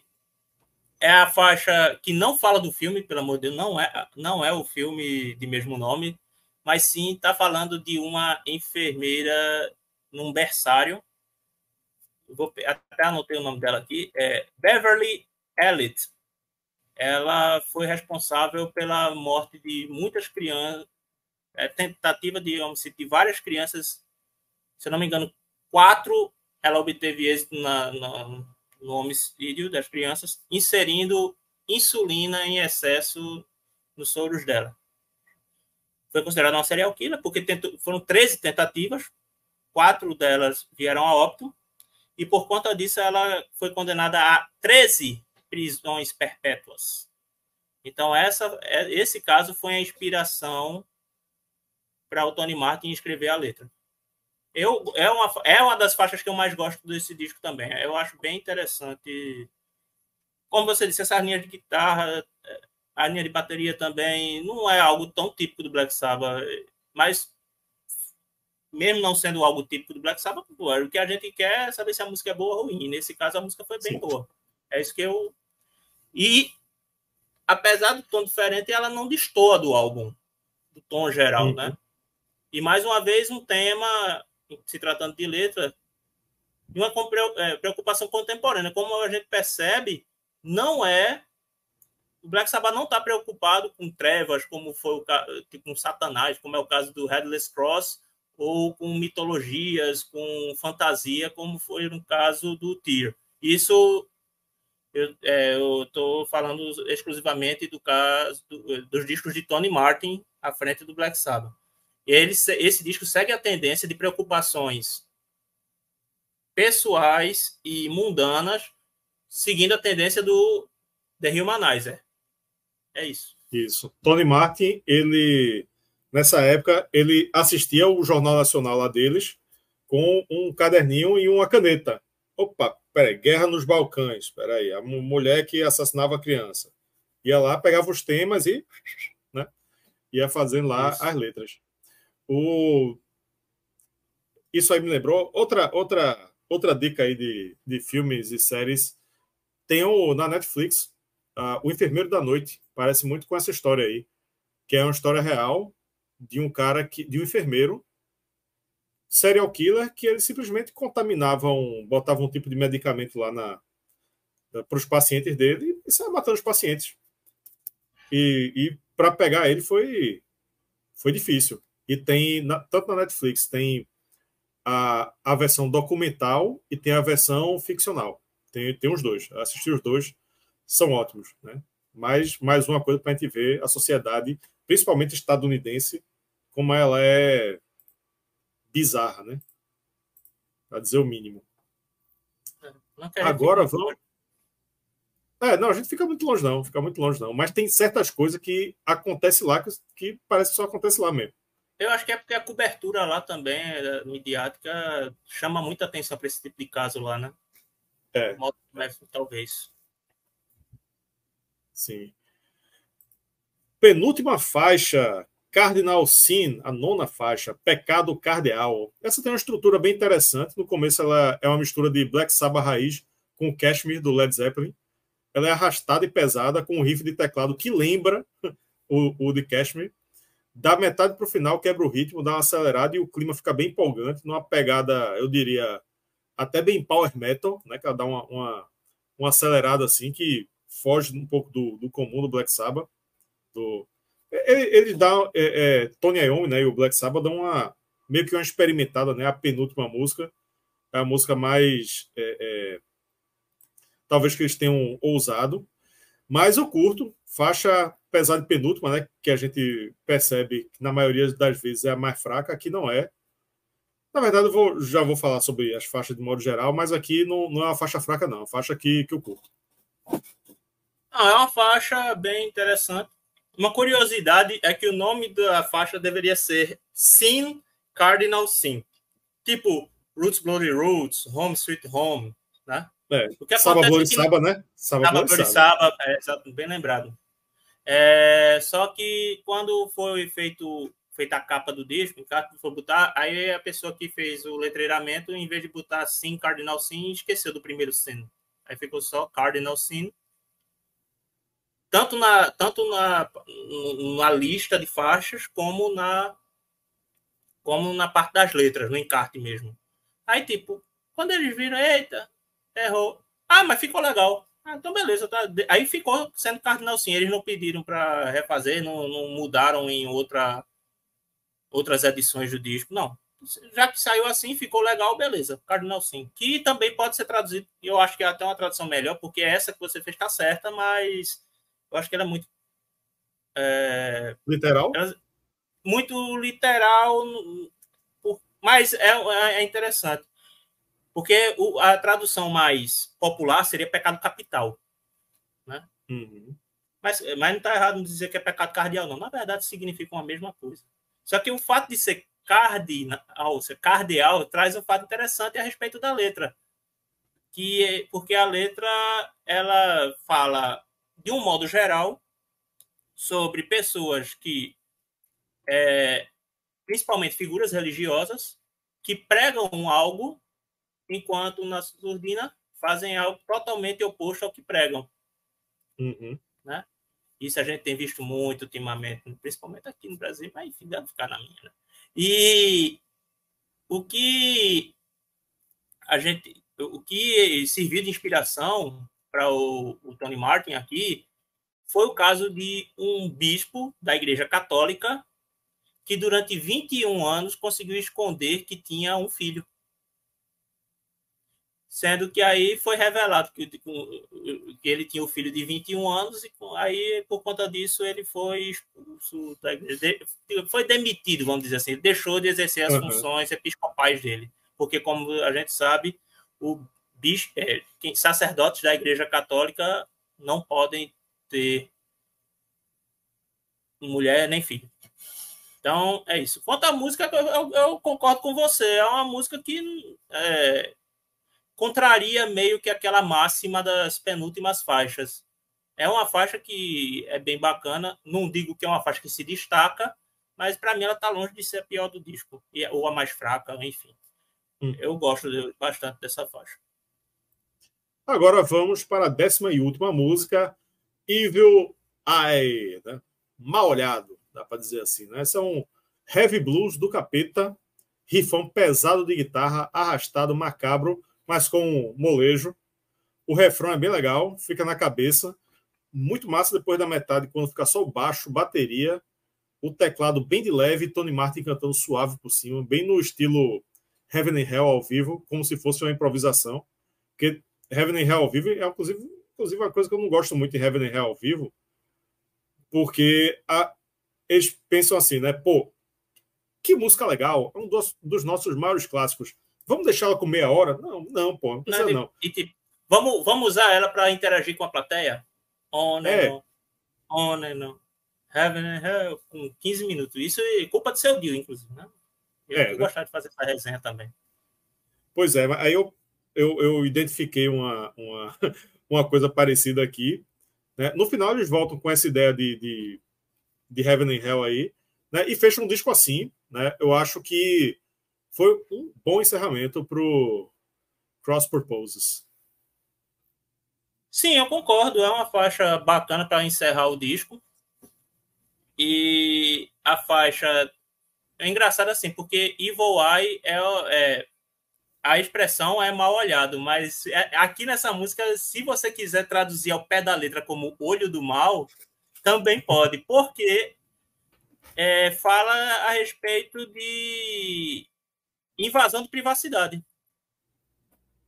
é a faixa que não fala do filme, pelo amor de Deus, não é, não é o filme de mesmo nome, mas sim está falando de uma enfermeira num berçário. Vou, até anotei o nome dela aqui, é Beverly Elliott. Ela foi responsável pela morte de muitas crianças, é, tentativa de homicídio de várias crianças, se não me engano, Quatro, ela obteve êxito na, na, no homicídio das crianças, inserindo insulina em excesso nos soros dela. Foi considerada uma serial killer porque tentou, foram 13 tentativas, quatro delas vieram a óbito, e por conta disso ela foi condenada a 13 prisões perpétuas. Então, essa, é, esse caso foi a inspiração para o Tony Martin escrever a letra. Eu, é, uma, é uma das faixas que eu mais gosto desse disco também. Eu acho bem interessante. Como você disse, essa linha de guitarra, a linha de bateria também não é algo tão típico do Black Sabbath, mas mesmo não sendo algo típico do Black Sabbath, o que a gente quer é saber se a música é boa ou ruim. Nesse caso, a música foi bem Sim. boa. É isso que eu. E, apesar do tom diferente, ela não destoa do álbum, do tom geral, uhum. né? E mais uma vez, um tema se tratando de letra, de uma é, preocupação contemporânea. Como a gente percebe, não é. O Black Sabbath não está preocupado com trevas, como foi o tipo, com Satanás, como é o caso do Headless Cross, ou com mitologias, com fantasia, como foi no caso do Tyr. Isso eu é, estou falando exclusivamente do caso do, dos discos de Tony Martin à frente do Black Sabbath ele, esse disco segue a tendência de preocupações pessoais e mundanas, seguindo a tendência do The Humanizer. É isso. Isso. Tony Martin, ele nessa época ele assistia o jornal nacional lá deles com um caderninho e uma caneta. Opa, peraí, guerra nos Balcãs, peraí, a mulher que assassinava a criança. Ia lá, pegava os temas e né, ia fazendo lá Isso. as letras. O... Isso aí me lembrou outra outra outra dica aí de, de filmes e séries. Tem o, na Netflix uh, O Enfermeiro da Noite. Parece muito com essa história aí, que é uma história real de um cara que de um enfermeiro serial killer que ele simplesmente contaminavam, botavam um tipo de medicamento lá na para os pacientes dele e saia matando os pacientes. E, e para pegar ele foi foi difícil. E tem na, tanto na Netflix tem a, a versão documental e tem a versão ficcional. Tem, tem os dois. Assistir os dois são ótimos, né? Mas mais uma coisa para a gente ver a sociedade, principalmente estadunidense, como ela é bizarra, né? Para dizer o mínimo. Agora vamos. É, não, a gente fica muito longe, não, fica muito longe, não. Mas tem certas coisas que acontecem lá que, que parece que só acontece lá mesmo. Eu acho que é porque a cobertura lá também, é, midiática, chama muita atenção para esse tipo de caso lá, né? É. Talvez. Sim. Penúltima faixa, Cardinal Sin, a nona faixa, Pecado Cardeal. Essa tem uma estrutura bem interessante. No começo ela é uma mistura de Black Sabbath raiz com Cashmere do Led Zeppelin. Ela é arrastada e pesada com um riff de teclado que lembra o, o de Cashmere. Da metade para o final quebra o ritmo, dá uma acelerada e o clima fica bem empolgante, numa pegada, eu diria, até bem power metal, né? Que ela dá uma, uma, uma acelerada assim que foge um pouco do, do comum do Black Sabbath. Do, ele, ele dá. É, é, Tony Iommi né, e o Black Sabbath dão uma, meio que uma experimentada, né? A penúltima música. É a música mais. É, é, talvez que eles tenham ousado. Mas eu curto. Faixa, apesar de penúltima, né? Que a gente percebe que na maioria das vezes é a mais fraca, aqui não é. Na verdade, eu vou, já vou falar sobre as faixas de modo geral, mas aqui não, não é uma faixa fraca, não. É uma faixa que, que eu curto. Ah, é uma faixa bem interessante. Uma curiosidade é que o nome da faixa deveria ser Sin Cardinal Sin. Tipo Roots Bloody Roots, Home Sweet Home, né? É, o que Saba Bloody é Saba, né? Saba Bloody Saba, é, bem lembrado. É, só que quando foi feito feita a capa do disco, foi botar, aí a pessoa que fez o letreiramento, em vez de botar Sin Cardinal Sin, esqueceu do primeiro Sin. Aí ficou só Cardinal Sin tanto na, tanto na, na lista de faixas como na como na parte das letras, no encarte mesmo. Aí, tipo, quando eles viram, eita, errou. Ah, mas ficou legal. Ah, então beleza. Tá. Aí ficou sendo cardinal sim. Eles não pediram para refazer, não, não mudaram em outra, outras edições do disco. Não. Já que saiu assim, ficou legal, beleza. Cardinal sim. Que também pode ser traduzido. Eu acho que é até uma tradução melhor, porque essa que você fez está certa, mas eu acho que era muito. É, literal? muito literal, mas é, é interessante. Porque o, a tradução mais popular seria pecado capital. Né? Uhum. Mas, mas não está errado dizer que é pecado cardial, não. Na verdade, significam a mesma coisa. Só que o fato de ser cardinal, ser cardeal, traz um fato interessante a respeito da letra. Que, é, porque a letra ela fala de um modo geral, sobre pessoas que, é, principalmente figuras religiosas, que pregam algo, enquanto na surdina fazem algo totalmente oposto ao que pregam. Uhum. Né? Isso a gente tem visto muito ultimamente, principalmente aqui no Brasil, mas enfim, deve ficar na minha. Né? E o que a gente, o que serviu de inspiração para o, o Tony Martin aqui foi o caso de um bispo da Igreja Católica que durante 21 anos conseguiu esconder que tinha um filho. Sendo que aí foi revelado que, que ele tinha um filho de 21 anos, e aí, por conta disso, ele foi expulso da igreja, foi demitido, vamos dizer assim, ele deixou de exercer as uhum. funções episcopais dele. Porque, como a gente sabe, o bicho, é, sacerdotes da Igreja Católica não podem ter mulher nem filho. Então, é isso. Quanto à música, eu, eu, eu concordo com você. É uma música que é, contraria meio que aquela máxima das penúltimas faixas. É uma faixa que é bem bacana. Não digo que é uma faixa que se destaca, mas para mim ela está longe de ser a pior do disco, ou a mais fraca, enfim. Hum. Eu gosto bastante dessa faixa. Agora vamos para a décima e última música, Evil Eye, né? mal olhado, dá para dizer assim. Né? É um heavy blues do capeta, rifão pesado de guitarra, arrastado, macabro, mas com molejo. O refrão é bem legal, fica na cabeça. Muito massa depois da metade, quando fica só o baixo, bateria, o teclado bem de leve, Tony Martin cantando suave por cima, bem no estilo Heaven and Hell ao vivo, como se fosse uma improvisação. Porque Heaven and Hell ao vivo é, inclusive, inclusive uma coisa que eu não gosto muito de Heaven and Hell ao vivo, porque a, eles pensam assim, né? Pô, que música legal, é um dos, dos nossos maiores clássicos. Vamos deixá-la com meia hora? Não, não, pô, não precisa não. E, tipo, vamos, vamos usar ela para interagir com a plateia? On é. on, on and on. Heaven and Hell, com 15 minutos. Isso é culpa do seu Dio, inclusive, né? Eu é, né? de fazer essa resenha também. Pois é, aí eu, eu, eu identifiquei uma, uma, uma coisa parecida aqui. Né? No final, eles voltam com essa ideia de, de, de Heaven and Hell aí, né? e fecham um disco assim. Né? Eu acho que foi um bom encerramento para o Cross Purposes. Sim, eu concordo. É uma faixa bacana para encerrar o disco. E a faixa é engraçado assim, porque Evil Eye é, é a expressão é mal olhado, mas é, aqui nessa música, se você quiser traduzir ao pé da letra como olho do mal, também pode, porque é, fala a respeito de invasão de privacidade.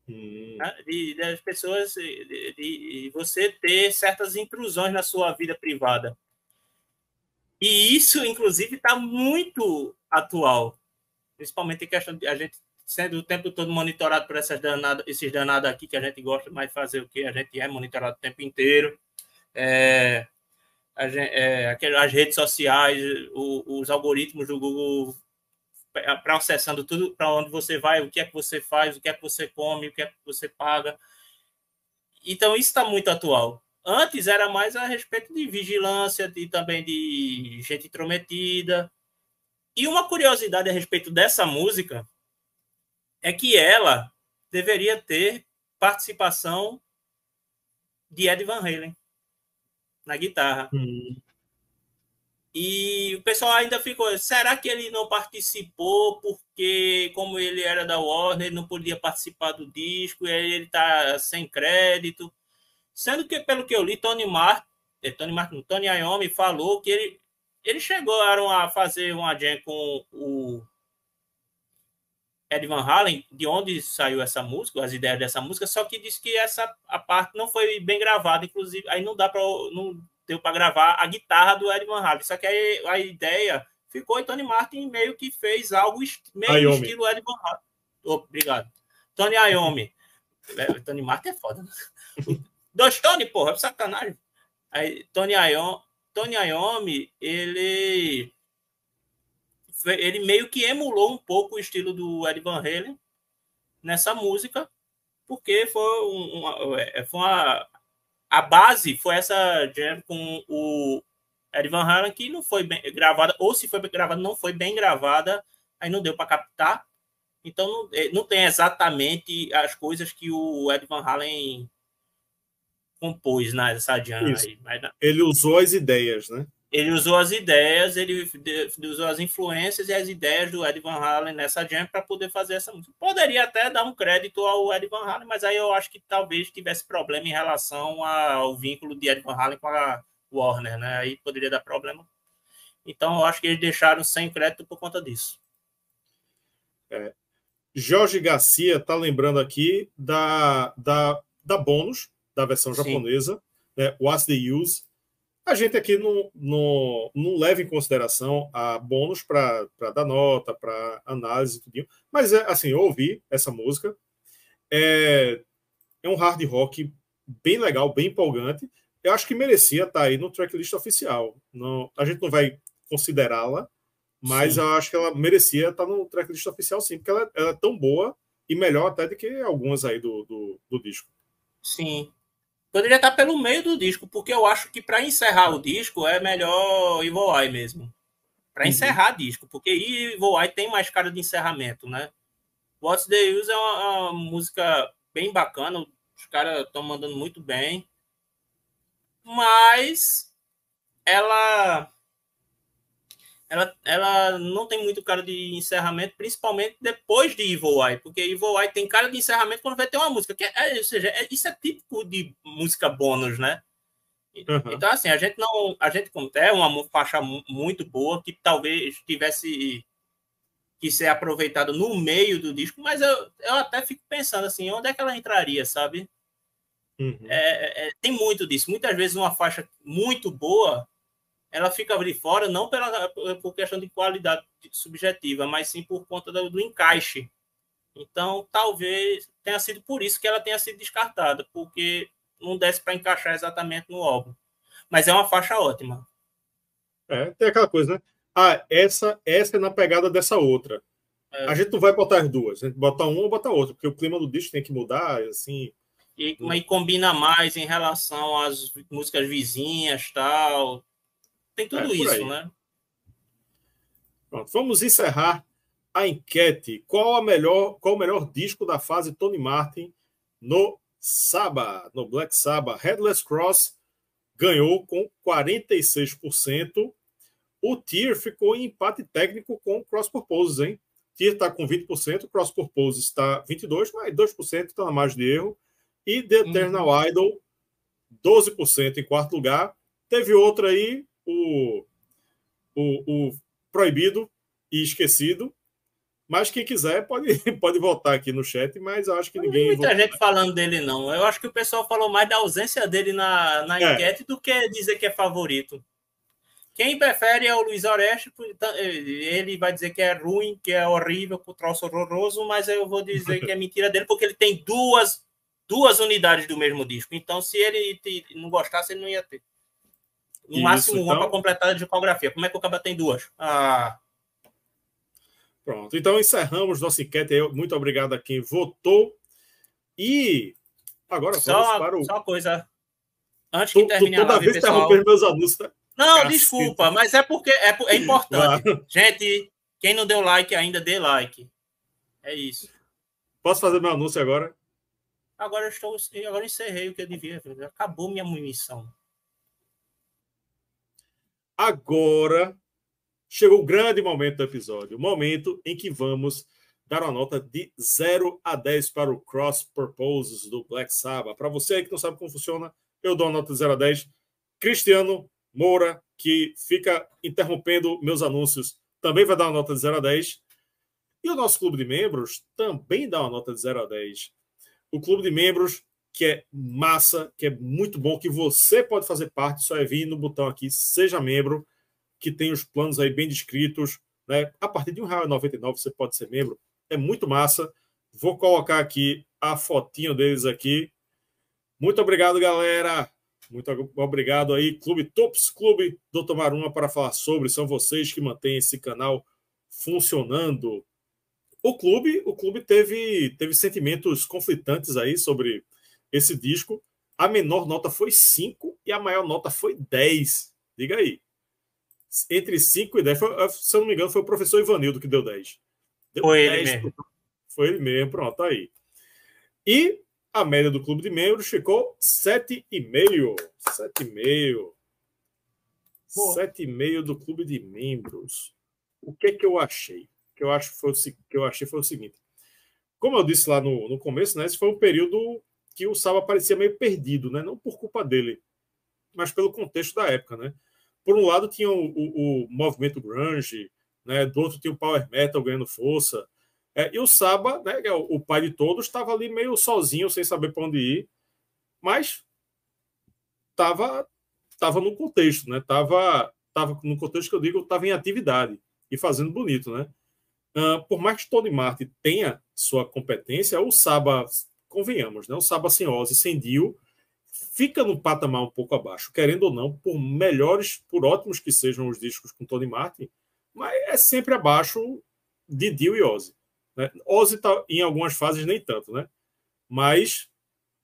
Hum. Né? De, das pessoas, de, de, você ter certas intrusões na sua vida privada. E isso, inclusive, está muito atual, principalmente em questão de a gente sendo o tempo todo monitorado por essas danadas, esses danados aqui que a gente gosta mais de fazer o que a gente é monitorado o tempo inteiro. É, gente, é, as redes sociais, o, os algoritmos do Google processando tudo para onde você vai, o que é que você faz, o que é que você come, o que é que você paga. Então, isso está muito atual. Antes era mais a respeito de vigilância e também de gente intrometida. E uma curiosidade a respeito dessa música é que ela deveria ter participação de Ed Van Halen na guitarra. Hum. E o pessoal ainda ficou, será que ele não participou porque, como ele era da Warner, ele não podia participar do disco e aí ele está sem crédito? Sendo que, pelo que eu li, Tony Martin, eh, Tony Martin, Tony Iommi falou que ele, eles chegaram a fazer uma jam com o Ed Van Halen, de onde saiu essa música, as ideias dessa música, só que disse que essa a parte não foi bem gravada, inclusive, aí não dá para deu para gravar a guitarra do Ed Van Halen. Só que aí a ideia ficou e Tony Martin meio que fez algo meio Iommi. estilo Ed Van Halen. Oh, obrigado. Tony Iommi. É, Tony Martin é foda. Né? Dois Tony, porra, é sacanagem. Aí, Tony Iommi, Tony Iommi, ele ele meio que emulou um pouco o estilo do Ed Van Halen nessa música, porque foi, um, uma, é, foi uma, a base foi essa jam com o Ed Van Halen que não foi bem gravada, ou se foi gravada, não foi bem gravada, aí não deu para captar. Então não, é, não tem exatamente as coisas que o Ed Van Halen compôs nessa jam aí. Mas, ele usou as ideias, né? Ele usou as ideias, ele usou as influências e as ideias do Ed Van Halen nessa jam para poder fazer essa música. Poderia até dar um crédito ao Ed Van Halen, mas aí eu acho que talvez tivesse problema em relação ao vínculo de Ed Van Halen com a Warner, né? Aí poderia dar problema. Então eu acho que eles deixaram sem crédito por conta disso. É. Jorge Garcia está lembrando aqui da, da, da bônus da versão Sim. japonesa, né? What's the Use a gente aqui não, não, não leva em consideração a bônus para dar nota, para análise e tudo. Mas, é, assim, eu ouvi essa música é, é um hard rock bem legal, bem empolgante. Eu acho que merecia estar aí no tracklist oficial. Não, a gente não vai considerá-la, mas sim. eu acho que ela merecia estar no tracklist oficial, sim, porque ela, ela, é tão boa e melhor até do que algumas aí do, do, do disco. Sim. Poderia estar pelo meio do disco, porque eu acho que para encerrar o disco é melhor Evil Eye mesmo. Para uhum. encerrar disco, porque Evil Eye tem mais cara de encerramento, né? What's the Use é uma, uma música bem bacana, os caras estão mandando muito bem. Mas ela ela, ela não tem muito cara de encerramento, principalmente depois de Evil Eye, porque Evil Eye tem cara de encerramento quando vai ter uma música. Que é, ou seja, é, isso é típico de música bônus, né? Uhum. Então, assim, a gente não. A gente é uma faixa muito boa que talvez tivesse que ser aproveitada no meio do disco, mas eu, eu até fico pensando assim, onde é que ela entraria, sabe? Uhum. É, é, tem muito disso. Muitas vezes uma faixa muito boa ela fica ali fora não pela, por questão de qualidade subjetiva, mas sim por conta do, do encaixe. Então, talvez tenha sido por isso que ela tenha sido descartada, porque não desse para encaixar exatamente no álbum. Mas é uma faixa ótima. É, tem aquela coisa, né? Ah, essa, essa é na pegada dessa outra. É. A gente não vai botar as duas, a gente bota uma ou bota outra, porque o clima do disco tem que mudar, assim. E, e combina mais em relação às músicas vizinhas, tal. Tem tudo é, isso, né? Pronto, vamos encerrar a enquete. Qual a melhor, qual o melhor disco da fase Tony Martin no Saba, no Black Sabbath? Headless Cross ganhou com 46%. O Tier ficou em empate técnico com Cross Purposes, hein? Tier está com 20%, Cross Purposes está 22%, mas 2% está na margem de erro. E The Eternal uhum. Idol, 12% em quarto lugar. Teve outra aí, o, o, o proibido e esquecido. Mas quem quiser pode, pode votar aqui no chat, mas eu acho que ninguém. Não tem muita gente falando dele, não. Eu acho que o pessoal falou mais da ausência dele na, na é. enquete do que dizer que é favorito. Quem prefere é o Luiz Oreste, ele vai dizer que é ruim, que é horrível, que o troço horroroso, mas eu vou dizer que é mentira dele, porque ele tem duas, duas unidades do mesmo disco. Então, se ele não gostasse, ele não ia ter. No Isso, máximo uma então... para completar a discografia. Como é que o Caba tem duas? Ah. Pronto. Então encerramos nossa enquete. Muito obrigado a quem votou. E agora só, para o. Só uma coisa. Antes que termine toda a live, vez pessoal... meus anúncios, tá? Não, Caceta. desculpa, mas é porque é, é importante. Gente, quem não deu like ainda, dê like. É isso. Posso fazer meu anúncio agora? Agora eu estou. Agora encerrei o que eu devia. Acabou minha munição. Agora chegou o grande momento do episódio, o momento em que vamos dar uma nota de 0 a 10 para o Cross Purposes do Black Sabbath. Para você aí que não sabe como funciona, eu dou uma nota de 0 a 10. Cristiano Moura, que fica interrompendo meus anúncios, também vai dar uma nota de 0 a 10. E o nosso clube de membros também dá uma nota de 0 a 10. O clube de membros que é massa, que é muito bom, que você pode fazer parte, só é vir no botão aqui, seja membro, que tem os planos aí bem descritos. Né? A partir de R$ 1,99 você pode ser membro. É muito massa. Vou colocar aqui a fotinho deles aqui. Muito obrigado, galera. Muito obrigado aí, Clube Tops Clube do Tomar Uma para falar sobre. São vocês que mantêm esse canal funcionando. O clube, o clube teve, teve sentimentos conflitantes aí sobre esse disco. A menor nota foi 5 e a maior nota foi 10. Diga aí. Entre 5 e 10, foi, se eu não me engano, foi o professor Ivanildo que deu 10. Deu foi 10 ele mesmo. Foi ele mesmo, pronto, tá aí. E a média do clube de membros ficou 7,5. 7,5. 7,5 do clube de membros. O que que eu achei? O que eu, acho foi o, que eu achei foi o seguinte. Como eu disse lá no, no começo, né, esse foi um período que o Saba parecia meio perdido, né? não por culpa dele, mas pelo contexto da época. Né? Por um lado, tinha o, o, o movimento grunge, né? do outro, tinha o power metal ganhando força. É, e o Saba, né, é o, o pai de todos, estava ali meio sozinho, sem saber para onde ir, mas estava tava no contexto, né? Tava, tava no contexto que eu digo, estava em atividade e fazendo bonito, né? Uh, por mais que Tony Martin tenha sua competência, o Saba convenhamos, né? O Saba sem Ozzy, sem Dio, fica no patamar um pouco abaixo, querendo ou não, por melhores, por ótimos que sejam os discos com Tony Martin, mas é sempre abaixo de Dio e Ozzy. Né? Ozzy tá, em algumas fases nem tanto, né? Mas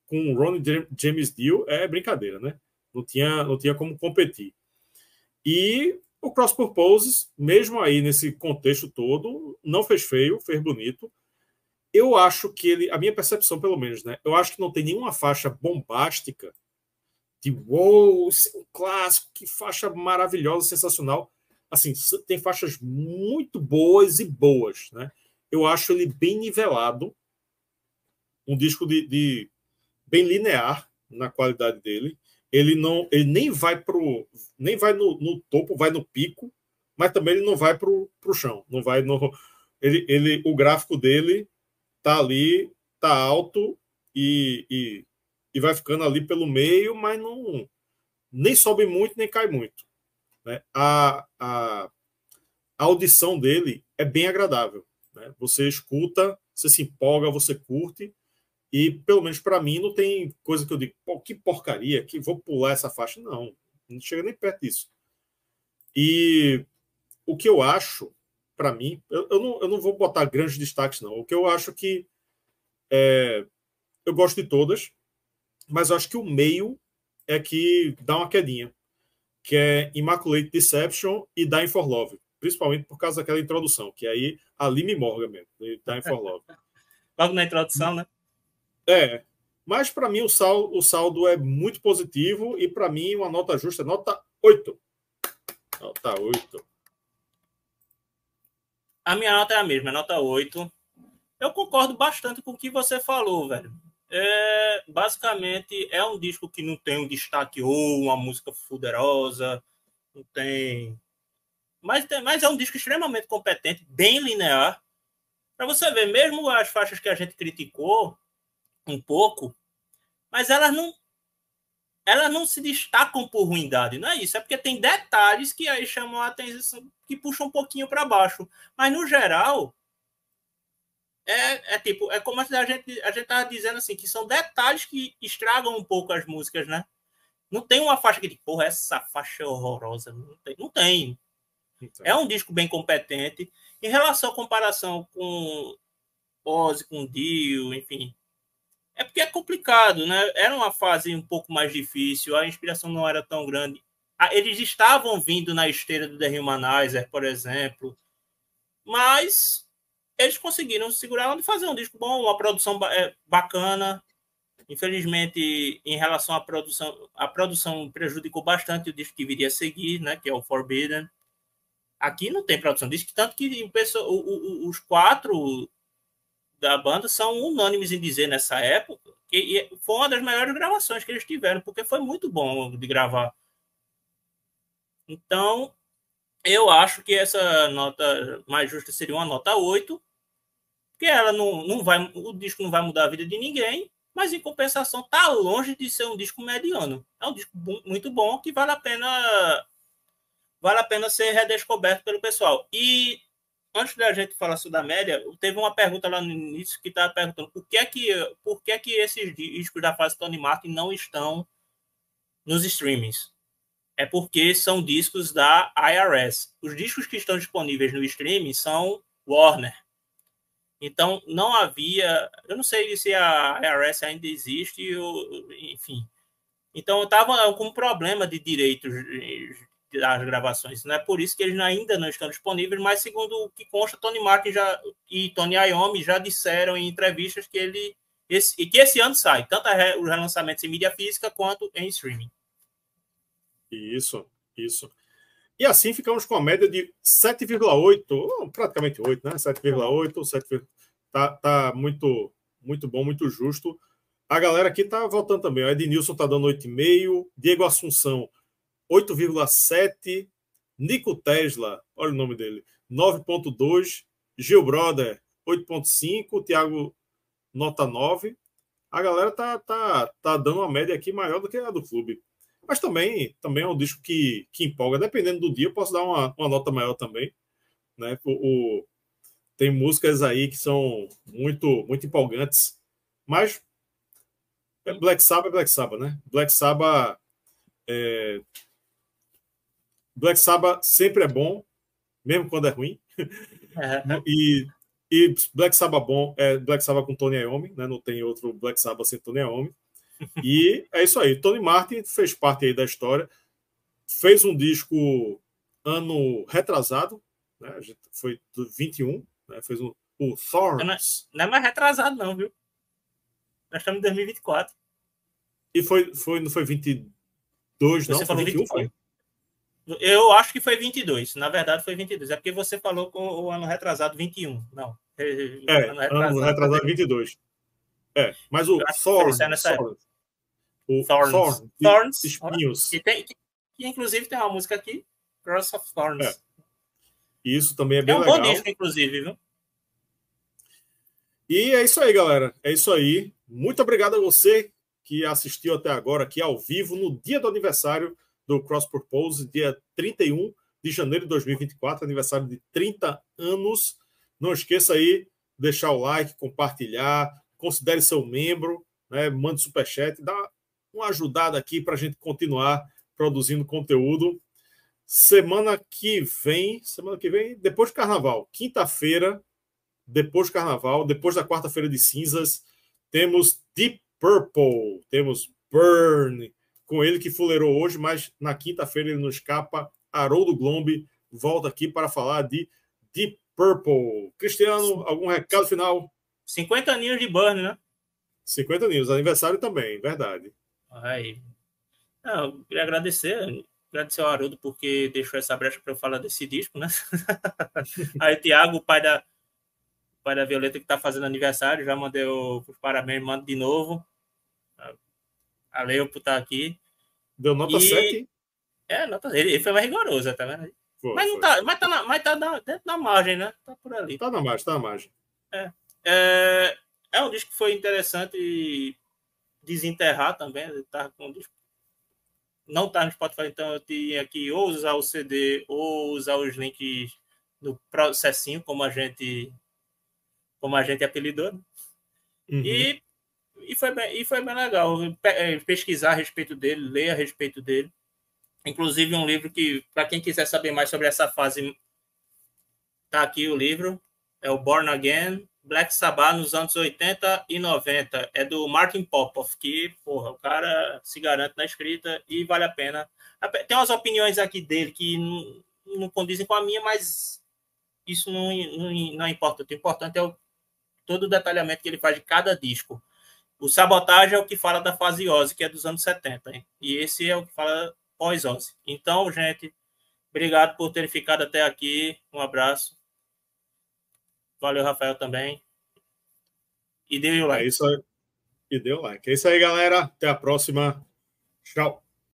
com Ronnie James Dio é brincadeira, né? Não tinha, não tinha como competir. E o Cross Purposes, mesmo aí nesse contexto todo, não fez feio, fez bonito. Eu acho que ele, a minha percepção pelo menos, né? Eu acho que não tem nenhuma faixa bombástica de wow, é um clássico, que faixa maravilhosa, sensacional. Assim, tem faixas muito boas e boas, né? Eu acho ele bem nivelado, um disco de, de bem linear na qualidade dele ele não ele nem vai pro nem vai no, no topo vai no pico mas também ele não vai pro, pro chão não vai no ele, ele o gráfico dele tá ali tá alto e, e, e vai ficando ali pelo meio mas não nem sobe muito nem cai muito né? a, a, a audição dele é bem agradável né? você escuta você se empolga você curte e, pelo menos para mim, não tem coisa que eu digo, Pô, que porcaria, que vou pular essa faixa. Não, não chega nem perto disso. E o que eu acho, para mim, eu, eu, não, eu não vou botar grandes destaques, não. O que eu acho que é, eu gosto de todas, mas eu acho que o meio é que dá uma quedinha, que é Immaculate Deception e Dying for Love, principalmente por causa daquela introdução, que aí ali me morga mesmo, Dying for Love. Logo na introdução, né? É, mas para mim o saldo, o saldo é muito positivo e para mim uma nota justa, nota 8. Nota 8. A minha nota é a mesma, é nota 8. Eu concordo bastante com o que você falou, velho. É, basicamente, é um disco que não tem um destaque ou uma música fuderosa, não tem. Mas, tem, mas é um disco extremamente competente, bem linear. Para você ver, mesmo as faixas que a gente criticou, um pouco, mas elas não elas não se destacam por ruindade, não é isso? É porque tem detalhes que aí chamam a atenção, que puxam um pouquinho para baixo. Mas no geral, é, é tipo, é como a gente a gente tava dizendo assim, que são detalhes que estragam um pouco as músicas, né? Não tem uma faixa que, porra, essa faixa é horrorosa. Não tem. Não tem. Então. É um disco bem competente. Em relação à comparação com Ozzy, com Dio, enfim, é porque é complicado, né? Era uma fase um pouco mais difícil, a inspiração não era tão grande. Ah, eles estavam vindo na esteira do The Humanizer, por exemplo, mas eles conseguiram segurar e fazer um disco bom, uma produção é, bacana. Infelizmente, em relação à produção, a produção prejudicou bastante o disco que viria a seguir, né? Que é o Forbidden. Aqui não tem produção disco, tanto que os quatro da banda são unânimes em dizer nessa época que foi uma das melhores gravações que eles tiveram, porque foi muito bom de gravar. Então, eu acho que essa nota mais justa seria uma nota 8, porque ela não, não vai, o disco não vai mudar a vida de ninguém, mas em compensação está longe de ser um disco mediano. É um disco muito bom que vale a pena vale a pena ser redescoberto pelo pessoal. E antes da gente falar sobre a média, teve uma pergunta lá no início que estava perguntando por que é que, por que é que esses discos da fase Tony Martin não estão nos streamings. É porque são discos da IRS. Os discos que estão disponíveis no streaming são Warner. Então, não havia. Eu não sei se a IRS ainda existe, ou, enfim. Então, eu estava com um problema de direitos das gravações. Não é por isso que eles ainda não estão disponíveis, mas segundo o que consta, Tony Martin já, e Tony Iommi já disseram em entrevistas que ele esse, que esse ano sai, tanto os relançamentos em mídia física quanto em streaming. Isso, isso. E assim ficamos com a média de 7,8, praticamente 8, né? 7,8, 7, tá, tá muito, muito bom, muito justo. A galera aqui tá voltando também. O Ednilson tá dando 8,5, Diego Assunção 8,7. Nico Tesla, olha o nome dele, 9,2. Gil Brother, 8,5. Thiago, nota 9. A galera tá, tá, tá dando uma média aqui maior do que a do clube. Mas também, também é um disco que, que empolga. Dependendo do dia, eu posso dar uma, uma nota maior também. Né? O, o, tem músicas aí que são muito, muito empolgantes. Mas É Black Sabbath é Black Sabbath, né? Black Sabbath. É... Black Sabbath sempre é bom, mesmo quando é ruim. Uhum. e, e Black Sabbath bom é Black Sabbath com Tony Iommi, né? Não tem outro Black Sabbath sem Tony Iommi. E é isso aí. Tony Martin fez parte aí da história, fez um disco ano retrasado, né? Foi do 21, né? Fez um, o Thorns. Não é, não é mais retrasado, não, viu? Nós estamos em 2024. E foi, foi, não foi 22, você não? Foi 21, 22. foi? Eu acho que foi 22. Na verdade, foi 22. É porque você falou com o ano retrasado 21. Não. É, ano retrasado, ano retrasado 22. É, mas o Thorns. O Thorns. Thorns. Thorns. Espinhos. Que, tem, que, inclusive tem uma música aqui, Cross of Thorns. É. Isso também é bem legal. É um legal. bom disco, inclusive, viu? E é isso aí, galera. É isso aí. Muito obrigado a você que assistiu até agora aqui ao vivo no dia do aniversário do Cross Purpose, dia 31 de janeiro de 2024, aniversário de 30 anos. Não esqueça aí deixar o like, compartilhar, considere seu membro, né? mande superchat, dá uma ajudada aqui para a gente continuar produzindo conteúdo. Semana que vem, semana que vem, depois do carnaval, quinta-feira, depois do carnaval, depois da quarta-feira de cinzas, temos Deep Purple, temos Burn, com ele que fuleirou hoje, mas na quinta-feira ele nos escapa. Haroldo Glombe volta aqui para falar de Deep Purple. Cristiano, algum recado final? 50 aninhos de Burn, né? 50 aninhos, aniversário também, verdade. Aí. Não, eu queria agradecer, agradecer ao Haroldo porque deixou essa brecha para eu falar desse disco, né? Aí, Tiago, o pai da, pai da Violeta que está fazendo aniversário, já mandei os parabéns, mando de novo. Valeu por estar aqui. Deu nota e... 7? É, nota... ele, foi mais rigoroso, tá vendo? Foi, mas, não tá, mas tá, na, mas tá na, dentro da margem, né? Tá por ali. Tá na margem, tá na margem. É, é, é um disco que foi interessante desenterrar também. Tá com um disco não tá no Spotify, então eu tinha que ou usar o CD ou usar os links no processinho, como a gente como a gente apelidou. Né? Uhum. E, e, foi bem, e foi bem legal é, pesquisar a respeito dele, ler a respeito dele. Inclusive, um livro que, para quem quiser saber mais sobre essa fase, tá aqui o livro. É o Born Again, Black Sabbath nos anos 80 e 90. É do Martin Popoff, que, porra, o cara se garante na escrita e vale a pena. Tem umas opiniões aqui dele que não, não condizem com a minha, mas isso não, não, não importa. O importante é o todo o detalhamento que ele faz de cada disco. O Sabotagem é o que fala da fase Ozzy, que é dos anos 70, hein? e esse é o que fala pós-Ozzy. Então, gente, obrigado por terem ficado até aqui. Um abraço. Valeu, Rafael, também. E dê o like. É isso aí. E dê o like. É isso aí, galera. Até a próxima. Tchau.